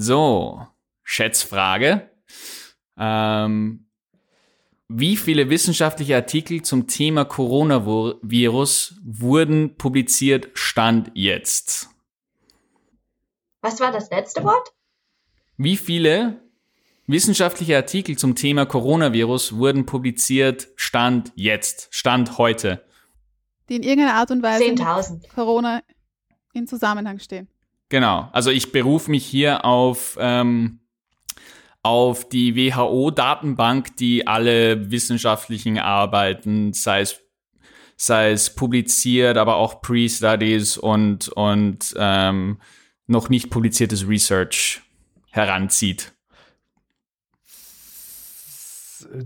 So, Schätzfrage. Ähm, wie viele wissenschaftliche Artikel zum Thema Coronavirus wurden publiziert, stand jetzt? Was war das letzte Wort? Wie viele wissenschaftliche Artikel zum Thema Coronavirus wurden publiziert, stand jetzt, stand heute? Die in irgendeiner Art und Weise mit 10.000. Corona in Zusammenhang stehen. Genau. Also ich berufe mich hier auf, ähm, auf die WHO-Datenbank, die alle wissenschaftlichen Arbeiten, sei es, sei es publiziert, aber auch Pre-Studies und, und ähm, noch nicht publiziertes Research heranzieht.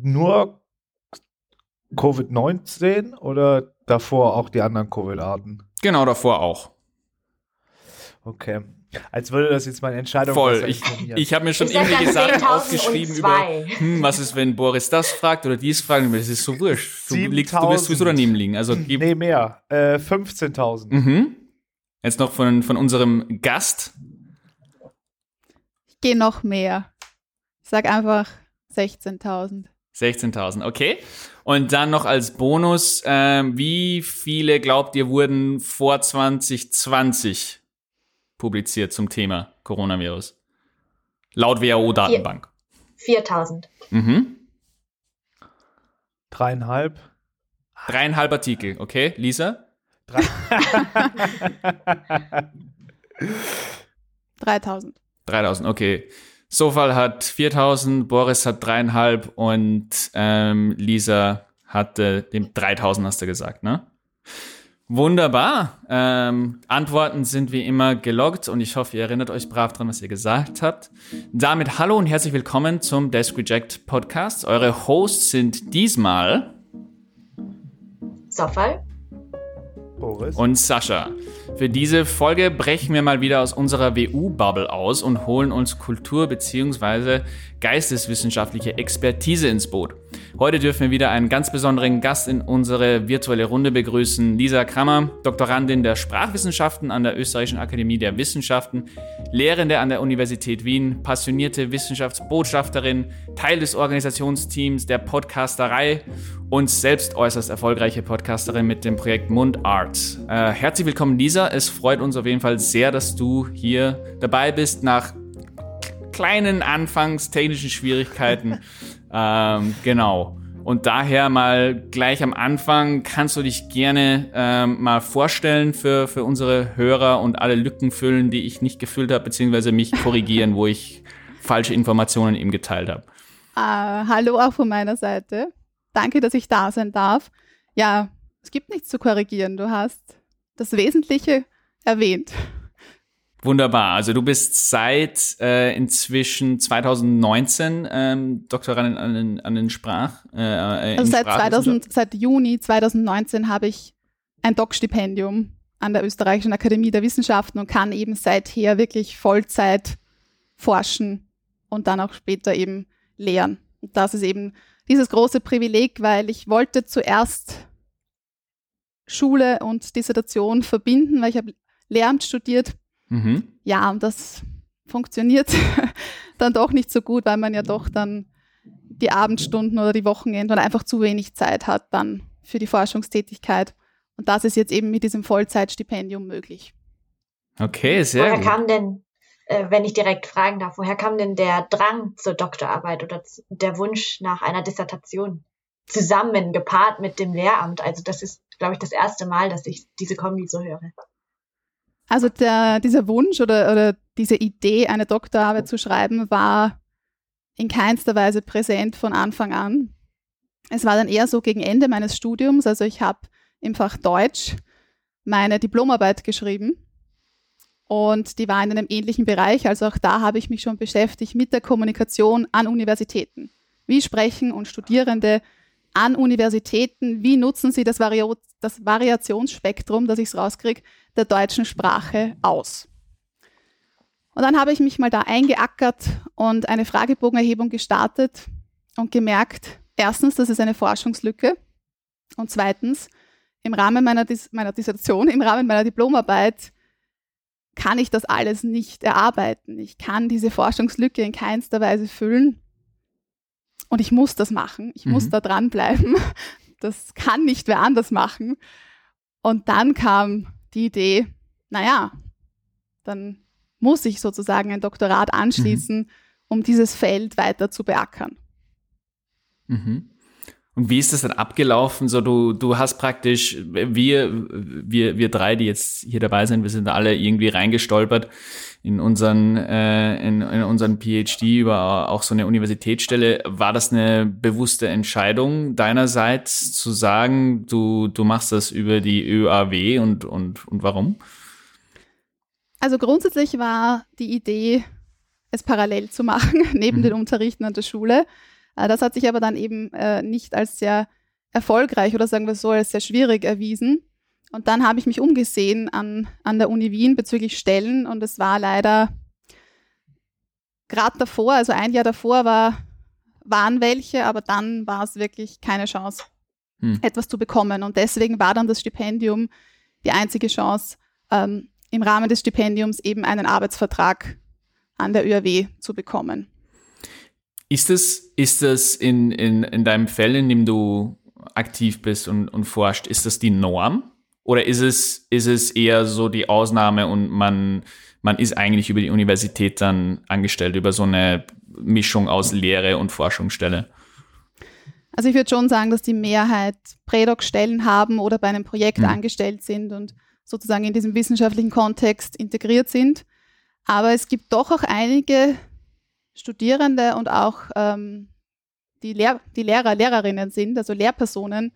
Nur Covid-19 oder davor auch die anderen Covid-Arten? Genau davor auch. Okay. Als würde das jetzt meine Entscheidung Voll. Ich, ich habe mir schon Ich irgendwelche Sachen 10.000 aufgeschrieben über, hm, was ist, wenn Boris das fragt oder dies fragt. Das ist so wurscht. Du, liegst, du wirst 7.000. sowieso daneben liegen. Also gib, Nee, mehr. Äh, 15.000. mhm. Jetzt noch von, von unserem Gast. Ich gehe noch mehr. Ich sag einfach 16.000. 16.000, okay. Und dann noch als Bonus, ähm, wie viele glaubt ihr wurden vor 2020 publiziert zum Thema Coronavirus? Laut WHO-Datenbank. 4.000. Mhm. Dreieinhalb. Dreieinhalb Artikel, okay. Lisa? Drei 3000. 3000, okay. Sofal hat 4000, Boris hat dreieinhalb und ähm, Lisa hatte dem 3000, hast du gesagt, ne? Wunderbar. Ähm, Antworten sind wie immer geloggt und ich hoffe, ihr erinnert euch brav dran, was ihr gesagt habt. Damit hallo und herzlich willkommen zum Desk Reject Podcast. Eure Hosts sind diesmal Sofal? Boris. und Sascha. Für diese Folge brechen wir mal wieder aus unserer WU-Bubble aus und holen uns Kultur- bzw. geisteswissenschaftliche Expertise ins Boot. Heute dürfen wir wieder einen ganz besonderen Gast in unsere virtuelle Runde begrüßen. Lisa Krammer, Doktorandin der Sprachwissenschaften an der Österreichischen Akademie der Wissenschaften, Lehrende an der Universität Wien, passionierte Wissenschaftsbotschafterin, Teil des Organisationsteams der Podcasterei und selbst äußerst erfolgreiche Podcasterin mit dem Projekt Mundart. Äh, herzlich willkommen, Lisa. Es freut uns auf jeden Fall sehr, dass du hier dabei bist nach kleinen anfangs technischen Schwierigkeiten. ähm, genau. Und daher mal gleich am Anfang kannst du dich gerne ähm, mal vorstellen für, für unsere Hörer und alle Lücken füllen, die ich nicht gefüllt habe, beziehungsweise mich korrigieren, wo ich falsche Informationen eben geteilt habe. Äh, hallo auch von meiner Seite. Danke, dass ich da sein darf. Ja, es gibt nichts zu korrigieren. Du hast das Wesentliche erwähnt. Wunderbar. Also du bist seit äh, inzwischen 2019 ähm, Doktorandin an den, an den Sprach. Äh, äh, Also seit, Sprachwissenschaft. 2000, seit Juni 2019 habe ich ein Doc-Stipendium an der Österreichischen Akademie der Wissenschaften und kann eben seither wirklich Vollzeit forschen und dann auch später eben lehren. Und das ist eben dieses große Privileg, weil ich wollte zuerst Schule und Dissertation verbinden, weil ich habe Lehramt studiert. Mhm. Ja, und das funktioniert dann doch nicht so gut, weil man ja doch dann die Abendstunden oder die Wochenenden oder einfach zu wenig Zeit hat dann für die Forschungstätigkeit. Und das ist jetzt eben mit diesem Vollzeitstipendium möglich. Okay, sehr woher gut. kam denn, äh, wenn ich direkt fragen darf, woher kam denn der Drang zur Doktorarbeit oder der Wunsch nach einer Dissertation? Zusammen, gepaart mit dem Lehramt. Also das ist, glaube ich, das erste Mal, dass ich diese Kombi so höre. Also der, dieser Wunsch oder, oder diese Idee, eine Doktorarbeit zu schreiben, war in keinster Weise präsent von Anfang an. Es war dann eher so gegen Ende meines Studiums. Also ich habe im Fach Deutsch meine Diplomarbeit geschrieben und die war in einem ähnlichen Bereich. Also auch da habe ich mich schon beschäftigt mit der Kommunikation an Universitäten. Wie sprechen und Studierende an Universitäten, wie nutzen sie das, Vario das Variationsspektrum, dass ich es rauskriege, der deutschen Sprache aus. Und dann habe ich mich mal da eingeackert und eine Fragebogenerhebung gestartet und gemerkt, erstens, das ist eine Forschungslücke und zweitens, im Rahmen meiner, Dis meiner Dissertation, im Rahmen meiner Diplomarbeit kann ich das alles nicht erarbeiten. Ich kann diese Forschungslücke in keinster Weise füllen. Und ich muss das machen. Ich mhm. muss da dranbleiben. Das kann nicht wer anders machen. Und dann kam die Idee, naja, dann muss ich sozusagen ein Doktorat anschließen, mhm. um dieses Feld weiter zu beackern. Mhm. Und wie ist das dann abgelaufen? So, du, du hast praktisch, wir, wir, wir drei, die jetzt hier dabei sind, wir sind alle irgendwie reingestolpert in unseren, äh, in, in unseren PhD über auch so eine Universitätsstelle. War das eine bewusste Entscheidung deinerseits zu sagen, du, du machst das über die ÖAW und, und, und warum? Also grundsätzlich war die Idee, es parallel zu machen, neben mhm. den Unterrichten an der Schule. Äh, das hat sich aber dann eben äh, nicht als sehr erfolgreich oder sagen wir so als sehr schwierig erwiesen. Und dann habe ich mich umgesehen an, an der Uni Wien bezüglich Stellen und es war leider gerade davor, also ein Jahr davor war, waren welche, aber dann war es wirklich keine Chance, hm. etwas zu bekommen. Und deswegen war dann das Stipendium die einzige Chance, ähm, im Rahmen des Stipendiums eben einen Arbeitsvertrag an der ÖRW zu bekommen. Ist es, ist das in, in, in deinem Feld, in dem du aktiv bist und, und forscht, ist das die Norm? Oder ist es, ist es eher so die Ausnahme und man, man ist eigentlich über die Universität dann angestellt, über so eine Mischung aus Lehre und Forschungsstelle? Also ich würde schon sagen, dass die Mehrheit Prädoc-Stellen haben oder bei einem Projekt hm. angestellt sind und sozusagen in diesem wissenschaftlichen Kontext integriert sind. Aber es gibt doch auch einige Studierende und auch ähm, die, Lehr die Lehrer, Lehrerinnen sind, also Lehrpersonen,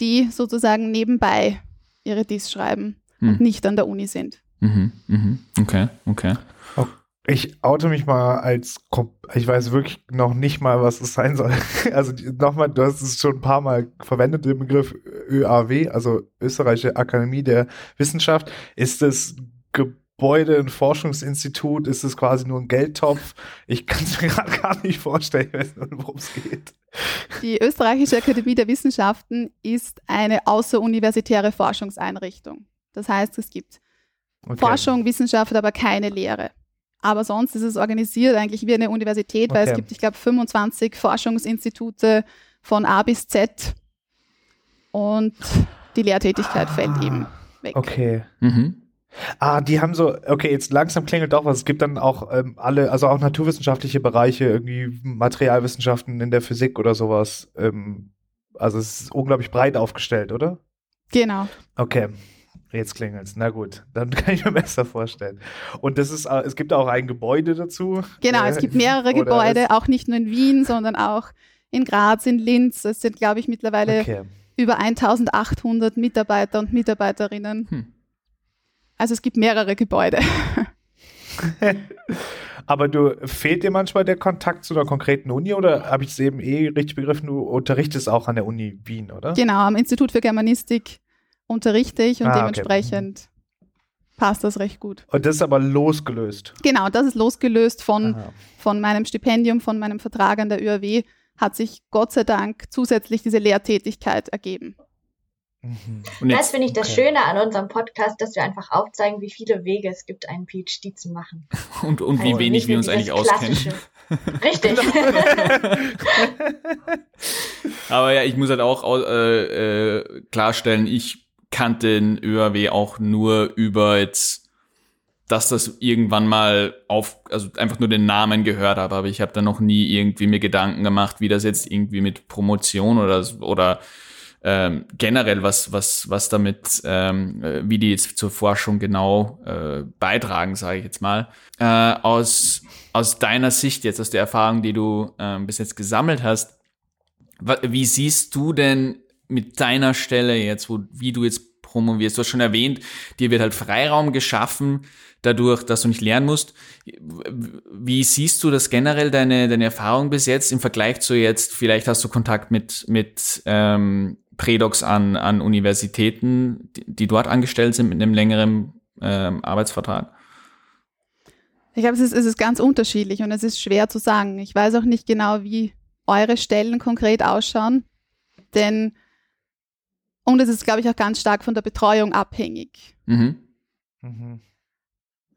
die sozusagen nebenbei ihre Dies schreiben hm. und nicht an der Uni sind. Mhm, mhm. Okay, okay. Ich oute mich mal als, ich weiß wirklich noch nicht mal, was es sein soll. Also nochmal, du hast es schon ein paar Mal verwendet, den Begriff ÖAW, also Österreichische Akademie der Wissenschaft. Ist es Gebäude, ein Forschungsinstitut? Ist es quasi nur ein Geldtopf? Ich kann es mir gerade gar nicht vorstellen, worum es geht. Die Österreichische Akademie der Wissenschaften ist eine außeruniversitäre Forschungseinrichtung. Das heißt, es gibt okay. Forschung, Wissenschaft, aber keine Lehre. Aber sonst ist es organisiert eigentlich wie eine Universität, okay. weil es gibt, ich glaube, 25 Forschungsinstitute von A bis Z und die Lehrtätigkeit ah, fällt eben weg. Okay. Mhm. Ah, die haben so, okay, jetzt langsam klingelt doch was. Es gibt dann auch ähm, alle, also auch naturwissenschaftliche Bereiche, irgendwie Materialwissenschaften in der Physik oder sowas. Ähm, also es ist unglaublich breit aufgestellt, oder? Genau. Okay. Jetzt klingelt's. Na gut, dann kann ich mir besser vorstellen. Und das ist, äh, es gibt auch ein Gebäude dazu. Genau, äh, es gibt mehrere Gebäude, auch nicht nur in Wien, sondern auch in Graz, in Linz. Es sind, glaube ich, mittlerweile okay. über 1800 Mitarbeiter und Mitarbeiterinnen. Hm. Also es gibt mehrere Gebäude. Aber du fehlt dir manchmal der Kontakt zu einer konkreten Uni oder habe ich es eben eh richtig begriffen, du unterrichtest auch an der Uni Wien, oder? Genau, am Institut für Germanistik unterrichte ich und ah, dementsprechend okay. passt das recht gut. Und das ist aber losgelöst. Genau, das ist losgelöst von, von meinem Stipendium, von meinem Vertrag an der ÖAW, hat sich Gott sei Dank zusätzlich diese Lehrtätigkeit ergeben. Mhm. das finde ich das okay. Schöne an unserem Podcast, dass wir einfach aufzeigen, wie viele Wege es gibt, einen PhD zu machen. Und, und wie also wenig wir uns eigentlich auskennen. Richtig. Aber ja, ich muss halt auch äh, äh, klarstellen, ich kannte den ÖAW auch nur über jetzt, dass das irgendwann mal auf, also einfach nur den Namen gehört habe, aber ich habe da noch nie irgendwie mir Gedanken gemacht, wie das jetzt irgendwie mit Promotion oder oder ähm, generell was was was damit ähm, äh, wie die jetzt zur Forschung genau äh, beitragen sage ich jetzt mal. Äh, aus aus deiner Sicht jetzt aus der Erfahrung die du äh, bis jetzt gesammelt hast wie siehst du denn mit deiner Stelle jetzt wo wie du jetzt promovierst? Du hast schon erwähnt dir wird halt Freiraum geschaffen dadurch, dass du nicht lernen musst. Wie siehst du das generell, deine, deine Erfahrung bis jetzt im Vergleich zu jetzt, vielleicht hast du Kontakt mit, mit ähm, Prädocs an, an Universitäten, die, die, dort angestellt sind mit einem längeren ähm, Arbeitsvertrag? Ich glaube, es ist, es ist ganz unterschiedlich und es ist schwer zu sagen. Ich weiß auch nicht genau, wie eure Stellen konkret ausschauen, denn und es ist, glaube ich, auch ganz stark von der Betreuung abhängig. Mhm. Mhm.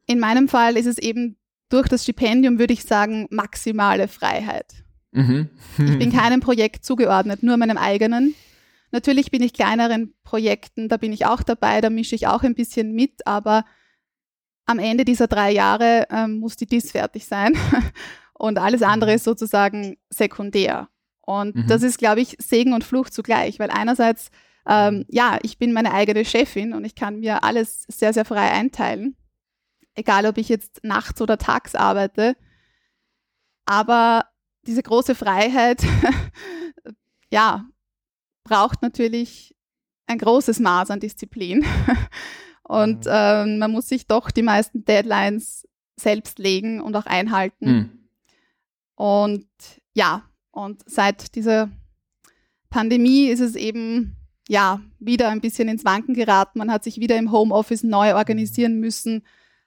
in meinem Fall ist es eben durch das Stipendium, würde ich sagen, maximale Freiheit. Mhm. ich bin keinem Projekt zugeordnet, nur meinem eigenen. Natürlich bin ich kleineren Projekten, da bin ich auch dabei, da mische ich auch ein bisschen mit, aber am Ende dieser drei Jahre ähm, muss die DIS fertig sein und alles andere ist sozusagen sekundär. Und mhm. das ist, glaube ich, Segen und Fluch zugleich, weil einerseits, ähm, ja, ich bin meine eigene Chefin und ich kann mir alles sehr, sehr frei einteilen, egal ob ich jetzt nachts oder tags arbeite. Aber diese große Freiheit, ja, braucht natürlich ein großes Maß an Disziplin. Und mhm. ähm, man muss sich doch die meisten Deadlines selbst legen und auch einhalten. Mhm. Und ja, und seit dieser Pandemie ist es eben ja wieder ein bisschen ins Wanken geraten. Man hat sich wieder im Homeoffice neu organisieren müssen.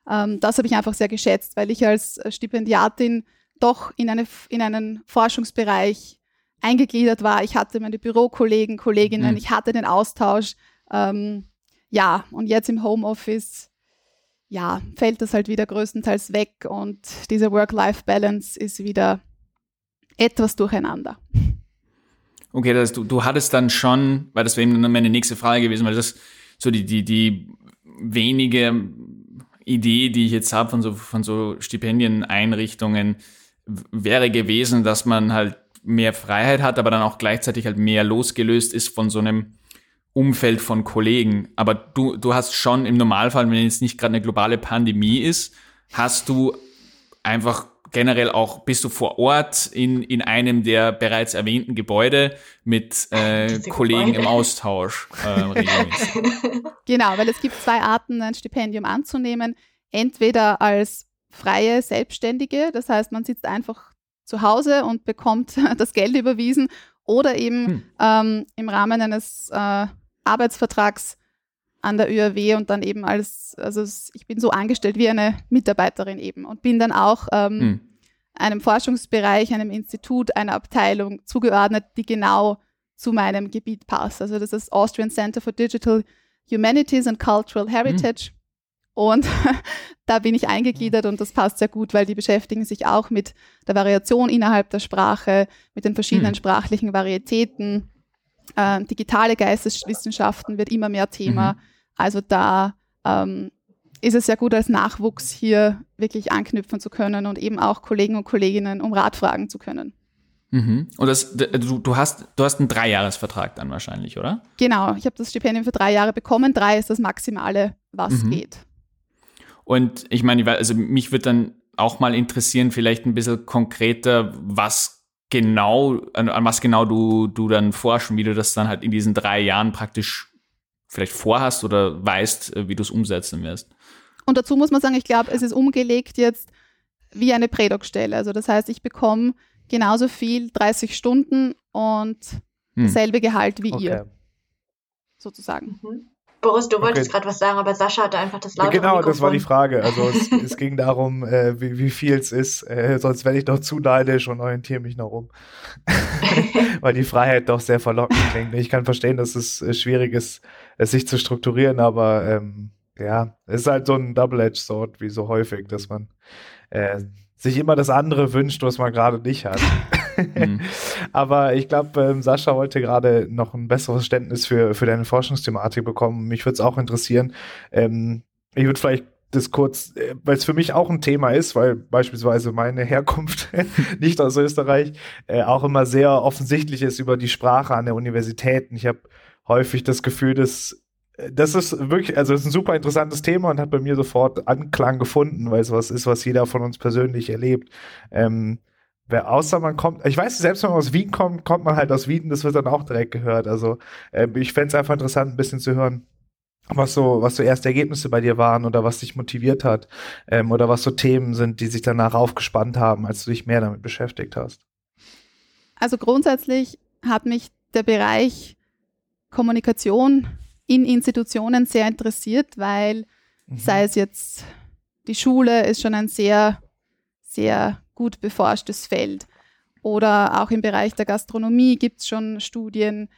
Ähm, das habe ich einfach sehr geschätzt, weil ich als Stipendiatin doch in, eine, in einen Forschungsbereich eingegliedert war. Ich hatte meine Bürokollegen, Kolleginnen, mhm. ich hatte den Austausch. Ähm, ja, und jetzt im Homeoffice, ja, fällt das halt wieder größtenteils weg und diese Work-Life-Balance ist wieder etwas durcheinander. Okay, das, du, du hattest dann schon, weil das wäre eben meine nächste Frage gewesen, weil das so die, die, die wenige Idee, die ich jetzt habe von so, von so Stipendieneinrichtungen, wäre gewesen, dass man halt mehr Freiheit hat, aber dann auch gleichzeitig halt mehr losgelöst ist von so einem Umfeld von Kollegen. Aber du, du hast schon im Normalfall, wenn jetzt nicht gerade eine globale Pandemie ist, hast du einfach generell auch, bist du vor Ort in, in einem der bereits erwähnten Gebäude mit äh, Kollegen Gebäude. im Austausch äh, Genau, weil es gibt zwei Arten, ein Stipendium anzunehmen. Entweder als freie Selbstständige, das heißt, man sitzt einfach zu Hause und bekommt das Geld überwiesen oder eben hm. ähm, im Rahmen eines äh, Arbeitsvertrags an der ÖRW und dann eben als, also ich bin so angestellt wie eine Mitarbeiterin eben und bin dann auch ähm, hm. einem Forschungsbereich, einem Institut, einer Abteilung zugeordnet, die genau zu meinem Gebiet passt. Also das ist Austrian Center for Digital Humanities and Cultural Heritage. Hm. Und da bin ich eingegliedert und das passt sehr gut, weil die beschäftigen sich auch mit der Variation innerhalb der Sprache, mit den verschiedenen mhm. sprachlichen Varietäten. Äh, digitale Geisteswissenschaften wird immer mehr Thema. Mhm. Also da ähm, ist es sehr gut als Nachwuchs hier wirklich anknüpfen zu können und eben auch Kollegen und Kolleginnen um Rat fragen zu können. Mhm. Und das, du, du, hast, du hast einen Dreijahresvertrag dann wahrscheinlich, oder? Genau, ich habe das Stipendium für drei Jahre bekommen. Drei ist das Maximale, was mhm. geht. Und ich meine, also mich würde dann auch mal interessieren, vielleicht ein bisschen konkreter, was genau, an, an, was genau du, du dann forschen, wie du das dann halt in diesen drei Jahren praktisch vielleicht vorhast oder weißt, äh, wie du es umsetzen wirst. Und dazu muss man sagen, ich glaube, es ist umgelegt jetzt wie eine Prädoc-Stelle. Also das heißt, ich bekomme genauso viel, 30 Stunden und hm. dasselbe Gehalt wie okay. ihr. Sozusagen. Mhm. Boris, du wolltest okay. gerade was sagen, aber Sascha hatte einfach das laute Genau, Mikrofon. das war die Frage. Also es, es ging darum, äh, wie, wie viel es ist. Äh, sonst werde ich doch zu neidisch und orientiere mich noch um. Weil die Freiheit doch sehr verlockend klingt. Ich kann verstehen, dass es äh, schwierig ist, es sich zu strukturieren, aber ähm, ja, es ist halt so ein Double-Edged Sword, wie so häufig, dass man äh, sich immer das andere wünscht, was man gerade nicht hat. Mhm. Aber ich glaube, ähm, Sascha wollte gerade noch ein besseres Verständnis für, für deine Forschungsthematik bekommen. Mich würde es auch interessieren. Ähm, ich würde vielleicht das kurz, äh, weil es für mich auch ein Thema ist, weil beispielsweise meine Herkunft nicht aus Österreich äh, auch immer sehr offensichtlich ist über die Sprache an der Universitäten. Ich habe häufig das Gefühl, dass äh, das ist wirklich, also es ist ein super interessantes Thema und hat bei mir sofort Anklang gefunden, weil es was ist, was jeder von uns persönlich erlebt. Ähm, Wer außer man kommt, ich weiß, selbst wenn man aus Wien kommt, kommt man halt aus Wien, das wird dann auch direkt gehört. Also äh, ich fände es einfach interessant, ein bisschen zu hören, was so, was so erste Ergebnisse bei dir waren oder was dich motiviert hat ähm, oder was so Themen sind, die sich danach aufgespannt haben, als du dich mehr damit beschäftigt hast. Also grundsätzlich hat mich der Bereich Kommunikation in Institutionen sehr interessiert, weil mhm. sei es jetzt die Schule ist schon ein sehr, sehr gut beforschtes Feld. Oder auch im Bereich der Gastronomie gibt es schon Studien.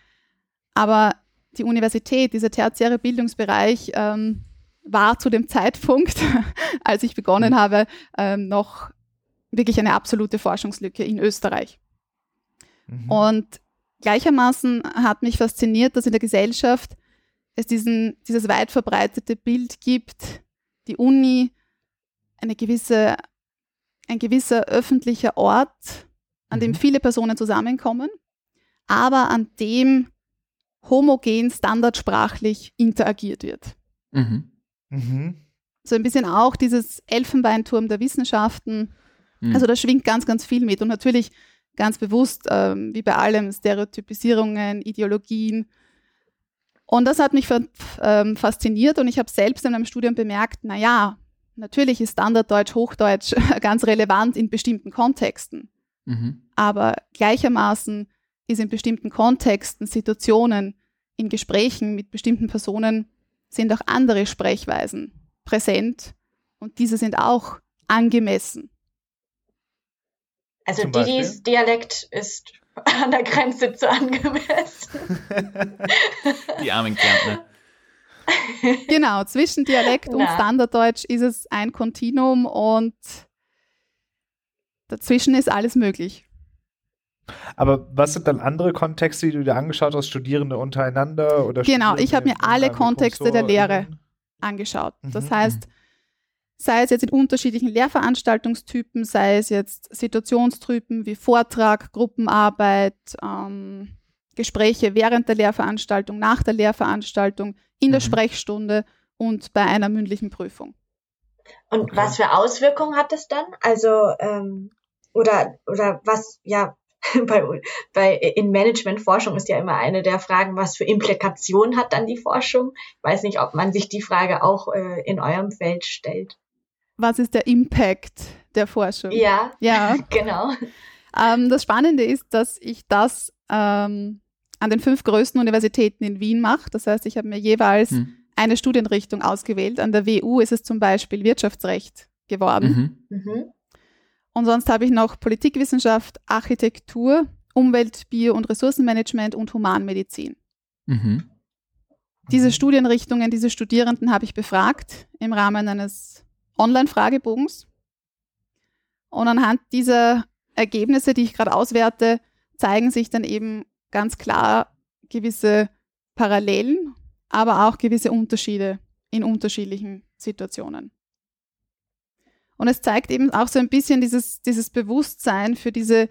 Aber die Universität, dieser tertiäre Bildungsbereich, ähm, war zu dem Zeitpunkt, als ich begonnen mhm. habe, ähm, noch wirklich eine absolute Forschungslücke in Österreich. Mhm. Und gleichermaßen hat mich fasziniert, dass in der Gesellschaft es diesen, dieses weit verbreitete Bild gibt, die Uni, eine gewisse, ein gewisser öffentlicher Ort, an mhm. dem viele Personen zusammenkommen, aber an dem homogen, standardsprachlich interagiert wird. Mhm. Mhm. So ein bisschen auch dieses Elfenbeinturm der Wissenschaften. Mhm. Also da schwingt ganz, ganz viel mit. Und natürlich ganz bewusst, ähm, wie bei allem, Stereotypisierungen, Ideologien. Und das hat mich ähm, fasziniert und ich habe selbst in meinem Studium bemerkt, naja, natürlich ist Standarddeutsch, Hochdeutsch ganz relevant in bestimmten Kontexten. Mhm. Aber gleichermaßen ist in bestimmten Kontexten, Situationen, in Gesprächen mit bestimmten Personen sind auch andere Sprechweisen präsent und diese sind auch angemessen. Also Didis Dialekt ist an der Grenze zu angemessen. Die armen Kärntner. Genau, zwischen Dialekt und Standarddeutsch ist es ein Kontinuum und dazwischen ist alles möglich. Aber was sind dann andere Kontexte, die du dir angeschaut hast, Studierende untereinander oder Genau, ich habe mir alle Kontexte der Lehre angeschaut. Das mhm. heißt, sei es jetzt in unterschiedlichen Lehrveranstaltungstypen, sei es jetzt Situationstypen wie Vortrag, Gruppenarbeit, ähm, Gespräche während der Lehrveranstaltung, nach der Lehrveranstaltung, in mhm. der Sprechstunde und bei einer mündlichen Prüfung. Und okay. was für Auswirkungen hat es dann? Also ähm, oder oder was ja bei, bei in Managementforschung ist ja immer eine der Fragen, was für Implikationen hat dann die Forschung? Ich weiß nicht, ob man sich die Frage auch äh, in eurem Feld stellt. Was ist der Impact der Forschung? Ja, ja. genau. Ähm, das Spannende ist, dass ich das ähm, an den fünf größten Universitäten in Wien mache. Das heißt, ich habe mir jeweils hm. eine Studienrichtung ausgewählt. An der WU ist es zum Beispiel Wirtschaftsrecht geworden. Mhm. Mhm. Und sonst habe ich noch Politikwissenschaft, Architektur, Umwelt, Bio- und Ressourcenmanagement und Humanmedizin. Mhm. Diese mhm. Studienrichtungen, diese Studierenden habe ich befragt im Rahmen eines Online-Fragebogens. Und anhand dieser Ergebnisse, die ich gerade auswerte, zeigen sich dann eben ganz klar gewisse Parallelen, aber auch gewisse Unterschiede in unterschiedlichen Situationen. Und es zeigt eben auch so ein bisschen dieses, dieses Bewusstsein für diese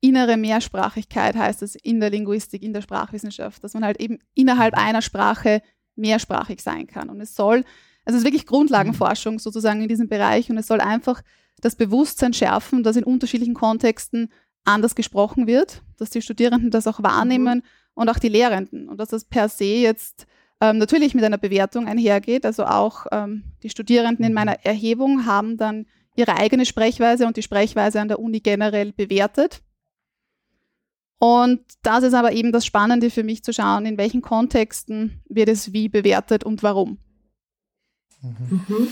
innere Mehrsprachigkeit, heißt es in der Linguistik, in der Sprachwissenschaft, dass man halt eben innerhalb einer Sprache mehrsprachig sein kann. Und es soll, also es ist wirklich Grundlagenforschung sozusagen in diesem Bereich und es soll einfach das Bewusstsein schärfen, dass in unterschiedlichen Kontexten anders gesprochen wird, dass die Studierenden das auch wahrnehmen mhm. und auch die Lehrenden und dass das per se jetzt ähm, natürlich mit einer Bewertung einhergeht. Also auch ähm, die Studierenden in mhm. meiner Erhebung haben dann ihre eigene Sprechweise und die Sprechweise an der Uni generell bewertet. Und das ist aber eben das Spannende für mich zu schauen, in welchen Kontexten wird es wie bewertet und warum. Mhm. Mhm.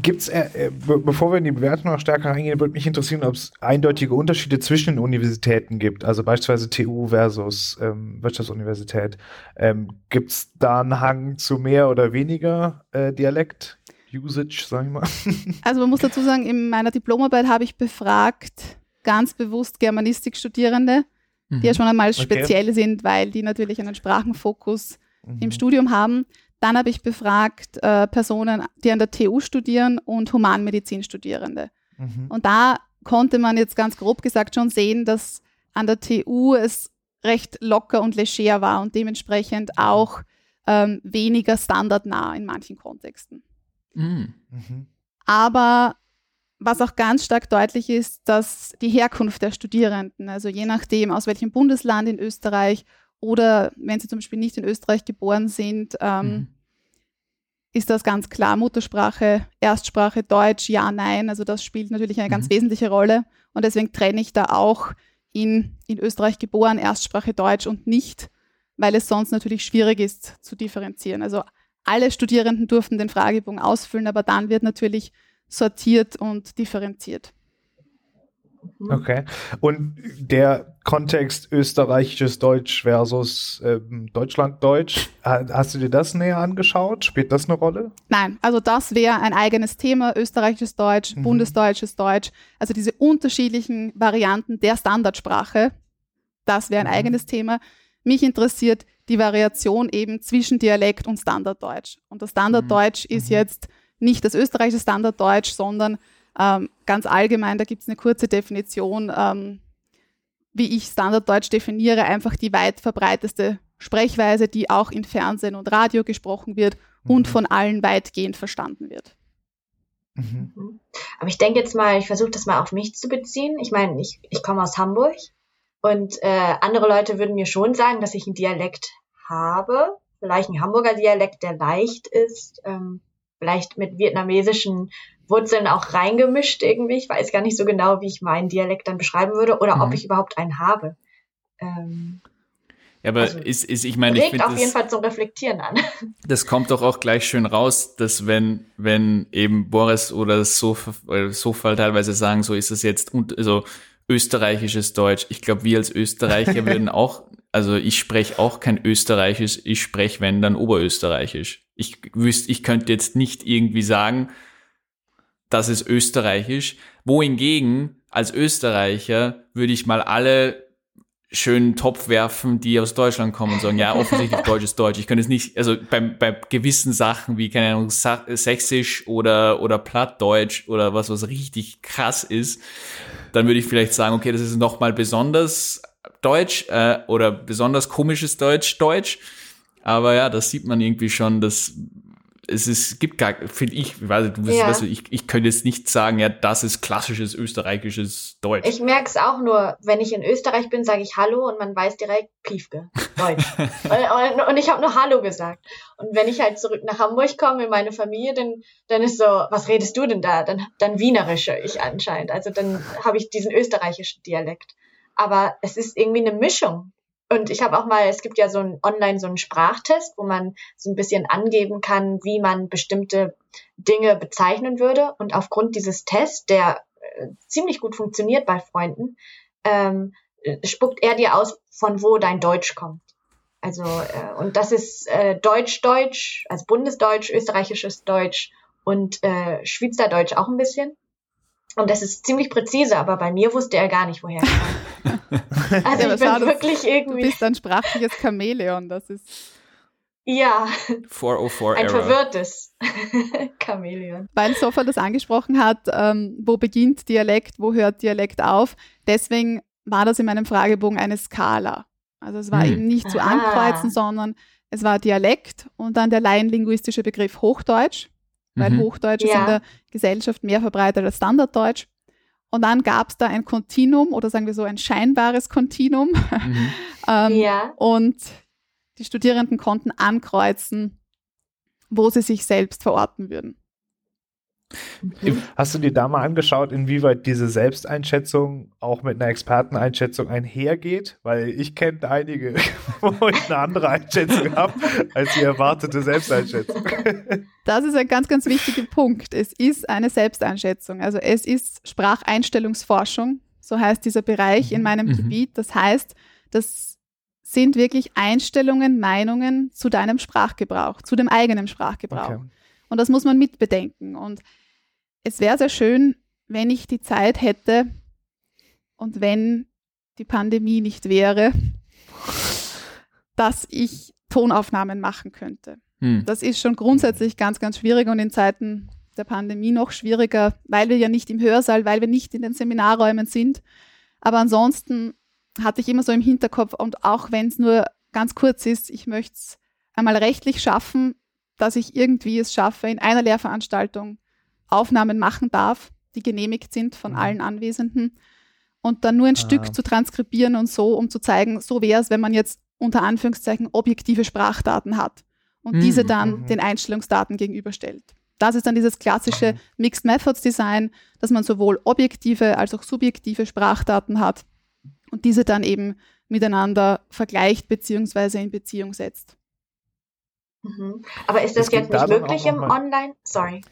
Gibt es, äh, äh bevor wir in die Bewertung noch stärker reingehen, würde mich interessieren, ob es eindeutige Unterschiede zwischen den Universitäten gibt, also beispielsweise TU versus ähm, Wirtschaftsuniversität. Ähm, gibt es da einen Hang zu mehr oder weniger äh, Dialekt? Usage, sag ich mal. Also man muss dazu sagen, in meiner Diplomarbeit habe ich befragt, ganz bewusst Germanistik-Studierende, mhm. die ja mhm. schon einmal speziell okay. sind, weil die natürlich einen Sprachenfokus mhm. im Studium haben. Dann habe ich befragt äh, Personen, die an der TU studieren und Humanmedizin-Studierende. Mhm. Und da konnte man jetzt ganz grob gesagt schon sehen, dass an der TU es recht locker und leger war und dementsprechend auch ähm, weniger standardnah in manchen Kontexten. Mhm. mhm. Aber was auch ganz stark deutlich ist, dass die Herkunft der Studierenden, also je nachdem, aus welchem Bundesland in Österreich oder wenn sie zum Beispiel nicht in Österreich geboren sind, ähm, mhm. ist das ganz klar Muttersprache, Erstsprache, Deutsch, ja, nein. Also das spielt natürlich eine ganz mhm. wesentliche Rolle. Und deswegen trenne ich da auch in, in Österreich geboren, Erstsprache Deutsch und nicht, weil es sonst natürlich schwierig ist zu differenzieren. Also alle Studierenden durften den Fragebogen ausfüllen, aber dann wird natürlich sortiert und differenziert. Mhm. Okay. Und der Kontext österreichisches Deutsch versus ähm, Deutschlanddeutsch, hast du dir das näher angeschaut? Spielt das eine Rolle? Nein, also das wäre ein eigenes Thema, österreichisches Deutsch, mhm. bundesdeutsches Deutsch, also diese unterschiedlichen Varianten der Standardsprache, das wäre ein mhm. eigenes Thema. Mich interessiert die Variation eben zwischen Dialekt und Standarddeutsch. Und das Standarddeutsch mhm. ist mhm. jetzt nicht das österreichische Standarddeutsch, sondern ähm, ganz allgemein, da gibt es eine kurze Definition, ähm, wie ich Standarddeutsch definiere, einfach die weit verbreiteste Sprechweise, die auch in Fernsehen und Radio gesprochen wird mhm. und von allen weitgehend verstanden wird. Mhm. mhm. Aber ich denke jetzt mal, ich versuche das mal auf mich zu beziehen. Ich meine, ich, ich komme aus Hamburg und äh, andere Leute würden mir schon sagen, dass ich einen Dialekt habe, vielleicht ein Hamburger Dialekt, der leicht ist, ähm, vielleicht mit vietnamesischen Wurzeln auch reingemischt irgendwie. Ich weiß gar nicht so genau, wie ich meinen Dialekt dann beschreiben würde oder mhm. ob ich überhaupt einen habe. Ähm, ja, aber also ist, ist, ich meine, ich finde. auf jeden Fall zum Reflektieren an. Das kommt doch auch gleich schön raus, dass wenn, wenn eben Boris oder Sofa, Sofa teilweise sagen, so ist es jetzt, also österreichisches Deutsch. Ich glaube, wir als Österreicher würden auch, also ich spreche auch kein Österreichisch, ich spreche, wenn, dann Oberösterreichisch. Ich wüsste, ich könnte jetzt nicht irgendwie sagen, das ist österreichisch. Wohingegen, als Österreicher, würde ich mal alle schönen Topf werfen, die aus Deutschland kommen und sagen, ja, offensichtlich Deutsch ist Deutsch. Ich könnte es nicht, also bei, bei gewissen Sachen wie, keine Ahnung, Sächsisch oder, oder Plattdeutsch oder was, was richtig krass ist, dann würde ich vielleicht sagen, okay, das ist nochmal besonders Deutsch äh, oder besonders komisches Deutsch, Deutsch. Aber ja, das sieht man irgendwie schon, dass es ist, gibt gar, finde ich, weiß du, ja. weißt, ich, ich könnte jetzt nicht sagen, ja, das ist klassisches österreichisches Deutsch. Ich merke es auch nur, wenn ich in Österreich bin, sage ich Hallo und man weiß direkt Piefke, Deutsch. und, und, ich habe nur Hallo gesagt. Und wenn ich halt zurück nach Hamburg komme in meine Familie, dann, dann ist so, was redest du denn da? Dann, dann wienerische ich anscheinend. Also dann habe ich diesen österreichischen Dialekt. Aber es ist irgendwie eine Mischung. Und ich habe auch mal, es gibt ja so ein online so einen Sprachtest, wo man so ein bisschen angeben kann, wie man bestimmte Dinge bezeichnen würde. Und aufgrund dieses Tests, der äh, ziemlich gut funktioniert bei Freunden, ähm, spuckt er dir aus, von wo dein Deutsch kommt. Also, äh, und das ist äh, Deutsch-Deutsch, also Bundesdeutsch, österreichisches Deutsch und äh, Schweizerdeutsch auch ein bisschen. Und das ist ziemlich präzise, aber bei mir wusste er gar nicht, woher es kam. also ja, ich bin wirklich irgendwie. Du bist ein sprachliches Chamäleon, das ist. Ja. 404 Ein error. verwirrtes Chamäleon. Weil Sofa das angesprochen hat, ähm, wo beginnt Dialekt, wo hört Dialekt auf. Deswegen war das in meinem Fragebogen eine Skala. Also es war hm. eben nicht zu ah. ankreuzen, sondern es war Dialekt und dann der laienlinguistische Begriff Hochdeutsch weil mhm. Hochdeutsch ja. ist in der Gesellschaft mehr verbreitet als Standarddeutsch. Und dann gab es da ein Kontinuum oder sagen wir so ein scheinbares Kontinuum. Mhm. ähm, ja. Und die Studierenden konnten ankreuzen, wo sie sich selbst verorten würden. Mhm. Hast du dir da mal angeschaut, inwieweit diese Selbsteinschätzung auch mit einer Experteneinschätzung einhergeht? Weil ich kenne einige, wo ich eine andere Einschätzung habe als die erwartete Selbsteinschätzung. Das ist ein ganz, ganz wichtiger Punkt. Es ist eine Selbsteinschätzung. Also es ist Spracheinstellungsforschung, so heißt dieser Bereich in mhm. meinem mhm. Gebiet. Das heißt, das sind wirklich Einstellungen, Meinungen zu deinem Sprachgebrauch, zu dem eigenen Sprachgebrauch. Okay. Und das muss man mitbedenken. Und es wäre sehr schön, wenn ich die Zeit hätte und wenn die Pandemie nicht wäre, dass ich Tonaufnahmen machen könnte. Hm. Das ist schon grundsätzlich ganz, ganz schwierig und in Zeiten der Pandemie noch schwieriger, weil wir ja nicht im Hörsaal, weil wir nicht in den Seminarräumen sind. Aber ansonsten hatte ich immer so im Hinterkopf und auch wenn es nur ganz kurz ist, ich möchte es einmal rechtlich schaffen, dass ich irgendwie es schaffe, in einer Lehrveranstaltung Aufnahmen machen darf, die genehmigt sind von mhm. allen Anwesenden und dann nur ein ah. Stück zu transkribieren und so, um zu zeigen, so wäre es, wenn man jetzt unter Anführungszeichen objektive Sprachdaten hat und mhm. diese dann mhm. den Einstellungsdaten gegenüberstellt. Das ist dann dieses klassische mhm. Mixed Methods Design, dass man sowohl objektive als auch subjektive Sprachdaten hat und diese dann eben miteinander vergleicht bzw. in Beziehung setzt. Mhm. Aber ist das jetzt nicht wirklich im Online? Sorry.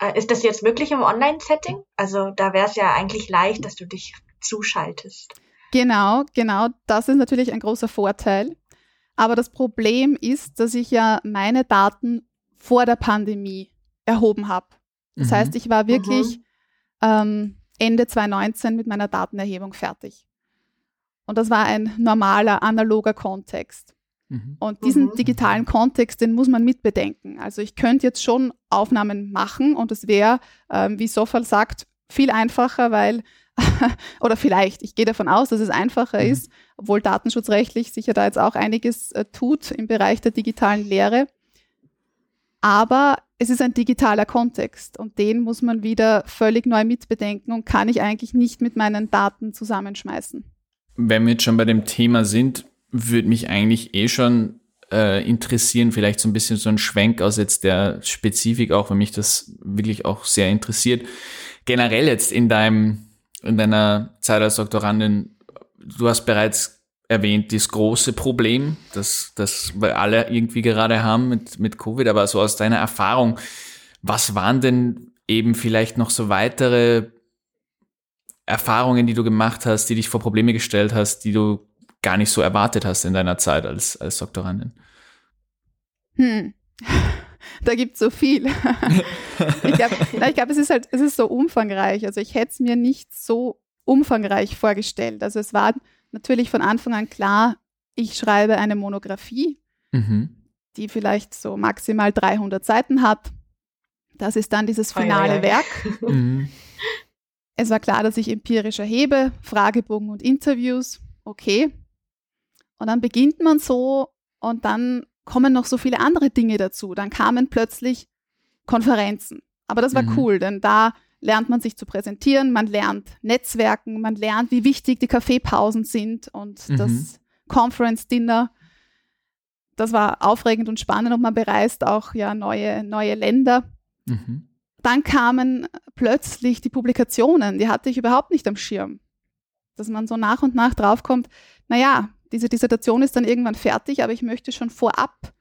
Äh, ist das jetzt wirklich im Online-Setting? Also da wäre es ja eigentlich leicht, dass du dich zuschaltest. Genau, genau. Das ist natürlich ein großer Vorteil. Aber das Problem ist, dass ich ja meine Daten vor der Pandemie erhoben habe. Das mhm. heißt, ich war wirklich mhm. ähm, Ende 2019 mit meiner Datenerhebung fertig. Und das war ein normaler, analoger Kontext. Mhm. Und diesen mhm. digitalen Kontext, den muss man mitbedenken. Also ich könnte jetzt schon Aufnahmen machen und es wäre, ähm, wie Sofal sagt, viel einfacher, weil, oder vielleicht, ich gehe davon aus, dass es einfacher mhm. ist, obwohl datenschutzrechtlich sicher da jetzt auch einiges äh, tut im Bereich der digitalen Lehre. Aber es ist ein digitaler Kontext und den muss man wieder völlig neu mitbedenken und kann ich eigentlich nicht mit meinen Daten zusammenschmeißen. Wenn wir jetzt schon bei dem Thema sind, würde mich eigentlich eh schon äh, interessieren, vielleicht so ein bisschen so ein Schwenk aus jetzt der Spezifik auch, wenn mich das wirklich auch sehr interessiert. Generell jetzt in deinem, in deiner Zeit als Doktorandin, du hast bereits erwähnt, das große Problem, das, das wir alle irgendwie gerade haben mit, mit Covid, aber so aus deiner Erfahrung, was waren denn eben vielleicht noch so weitere Erfahrungen, die du gemacht hast, die dich vor Probleme gestellt hast, die du gar nicht so erwartet hast in deiner Zeit als, als Doktorandin? Hm. Da gibt es so viel. ich glaube, glaub, es ist halt, es ist so umfangreich. Also ich hätte es mir nicht so umfangreich vorgestellt. Also es war natürlich von Anfang an klar, ich schreibe eine Monographie, mhm. die vielleicht so maximal 300 Seiten hat. Das ist dann dieses finale Werk. Mhm. Es war klar, dass ich empirisch erhebe, Fragebogen und Interviews. Okay, und dann beginnt man so und dann kommen noch so viele andere Dinge dazu. Dann kamen plötzlich Konferenzen. Aber das war mhm. cool, denn da lernt man sich zu präsentieren, man lernt Netzwerken, man lernt, wie wichtig die Kaffeepausen sind und mhm. das Conference Dinner. Das war aufregend und spannend und man bereist auch ja neue, neue Länder. Mhm. Dann kamen plötzlich die Publikationen, die hatte ich überhaupt nicht am Schirm. Dass man so nach und nach draufkommt, naja, diese Dissertation ist dann irgendwann fertig, aber ich möchte schon vorab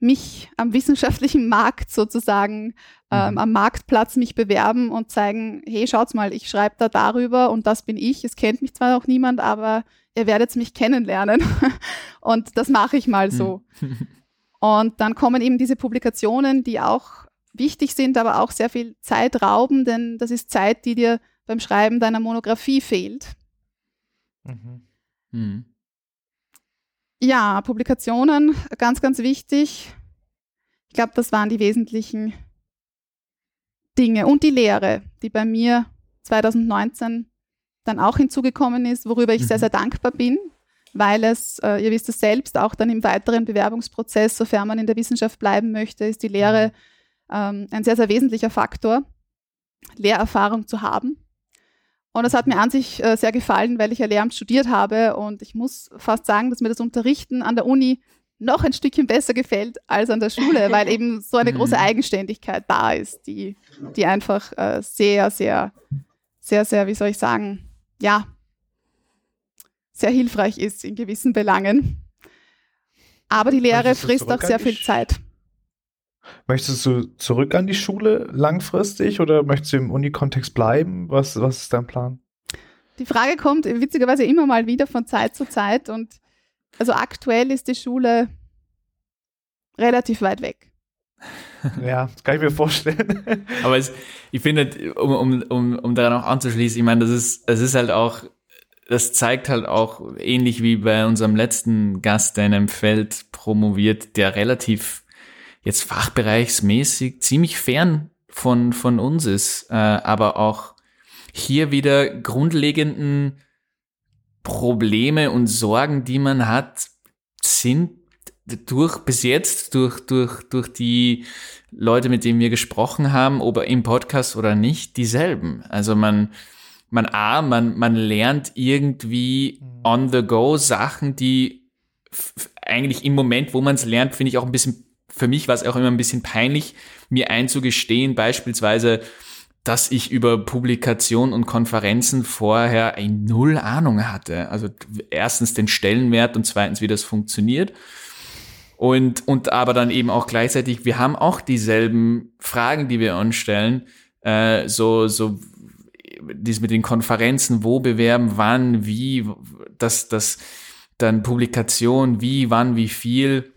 mich am wissenschaftlichen Markt sozusagen, ähm, mhm. am Marktplatz mich bewerben und zeigen, hey, schaut's mal, ich schreibe da darüber und das bin ich. Es kennt mich zwar noch niemand, aber ihr werdet mich kennenlernen. und das mache ich mal so. Mhm. und dann kommen eben diese Publikationen, die auch wichtig sind, aber auch sehr viel Zeit rauben, denn das ist Zeit, die dir beim Schreiben deiner Monographie fehlt. Mhm. Mhm. Ja, Publikationen, ganz, ganz wichtig. Ich glaube, das waren die wesentlichen Dinge. Und die Lehre, die bei mir 2019 dann auch hinzugekommen ist, worüber ich mhm. sehr, sehr dankbar bin, weil es, äh, ihr wisst es selbst, auch dann im weiteren Bewerbungsprozess, sofern man in der Wissenschaft bleiben möchte, ist die Lehre mhm. ähm, ein sehr, sehr wesentlicher Faktor, Lehrerfahrung zu haben. Und das hat mir an sich äh, sehr gefallen, weil ich ja Lehramt studiert habe und ich muss fast sagen, dass mir das Unterrichten an der Uni noch ein Stückchen besser gefällt als an der Schule, weil eben so eine große mhm. Eigenständigkeit da ist, die, die einfach äh, sehr, sehr, sehr, sehr, wie soll ich sagen, ja, sehr hilfreich ist in gewissen Belangen. Aber die Lehre frisst auch sehr viel Zeit. Möchtest du zurück an die Schule langfristig oder möchtest du im Unikontext bleiben? Was, was ist dein Plan? Die Frage kommt witzigerweise immer mal wieder von Zeit zu Zeit und also aktuell ist die Schule relativ weit weg. Ja, das kann ich mir vorstellen. Aber es, ich finde, um, um, um, um daran auch anzuschließen, ich meine, das ist, es ist halt auch, das zeigt halt auch, ähnlich wie bei unserem letzten Gast, der in einem Feld promoviert, der relativ jetzt fachbereichsmäßig ziemlich fern von, von uns ist, äh, aber auch hier wieder grundlegenden Probleme und Sorgen, die man hat, sind durch bis jetzt durch durch durch die Leute, mit denen wir gesprochen haben, ob im Podcast oder nicht, dieselben. Also man man a man man lernt irgendwie mhm. on the go Sachen, die eigentlich im Moment, wo man es lernt, finde ich auch ein bisschen für mich war es auch immer ein bisschen peinlich, mir einzugestehen, beispielsweise, dass ich über Publikation und Konferenzen vorher ein Null Ahnung hatte. Also erstens den Stellenwert und zweitens, wie das funktioniert. Und, und aber dann eben auch gleichzeitig, wir haben auch dieselben Fragen, die wir uns stellen. Äh, so, so, dies mit den Konferenzen, wo bewerben, wann, wie, das, das, dann Publikation, wie, wann, wie viel.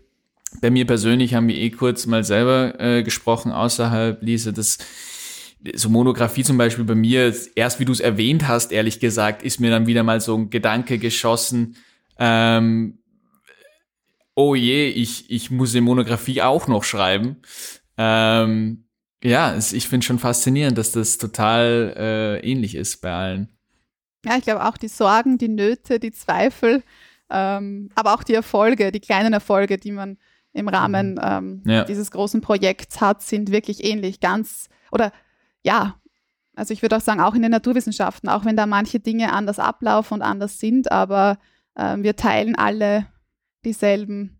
Bei mir persönlich haben wir eh kurz mal selber äh, gesprochen außerhalb, Lisa, das so Monographie zum Beispiel bei mir, erst wie du es erwähnt hast, ehrlich gesagt, ist mir dann wieder mal so ein Gedanke geschossen, ähm, oh je, ich, ich muss eine Monographie auch noch schreiben. Ähm, ja, es, ich finde schon faszinierend, dass das total äh, ähnlich ist bei allen. Ja, ich glaube auch die Sorgen, die Nöte, die Zweifel, ähm, aber auch die Erfolge, die kleinen Erfolge, die man im Rahmen ähm, ja. dieses großen Projekts hat, sind wirklich ähnlich. Ganz oder ja, also ich würde auch sagen, auch in den Naturwissenschaften, auch wenn da manche Dinge anders ablaufen und anders sind, aber äh, wir teilen alle dieselben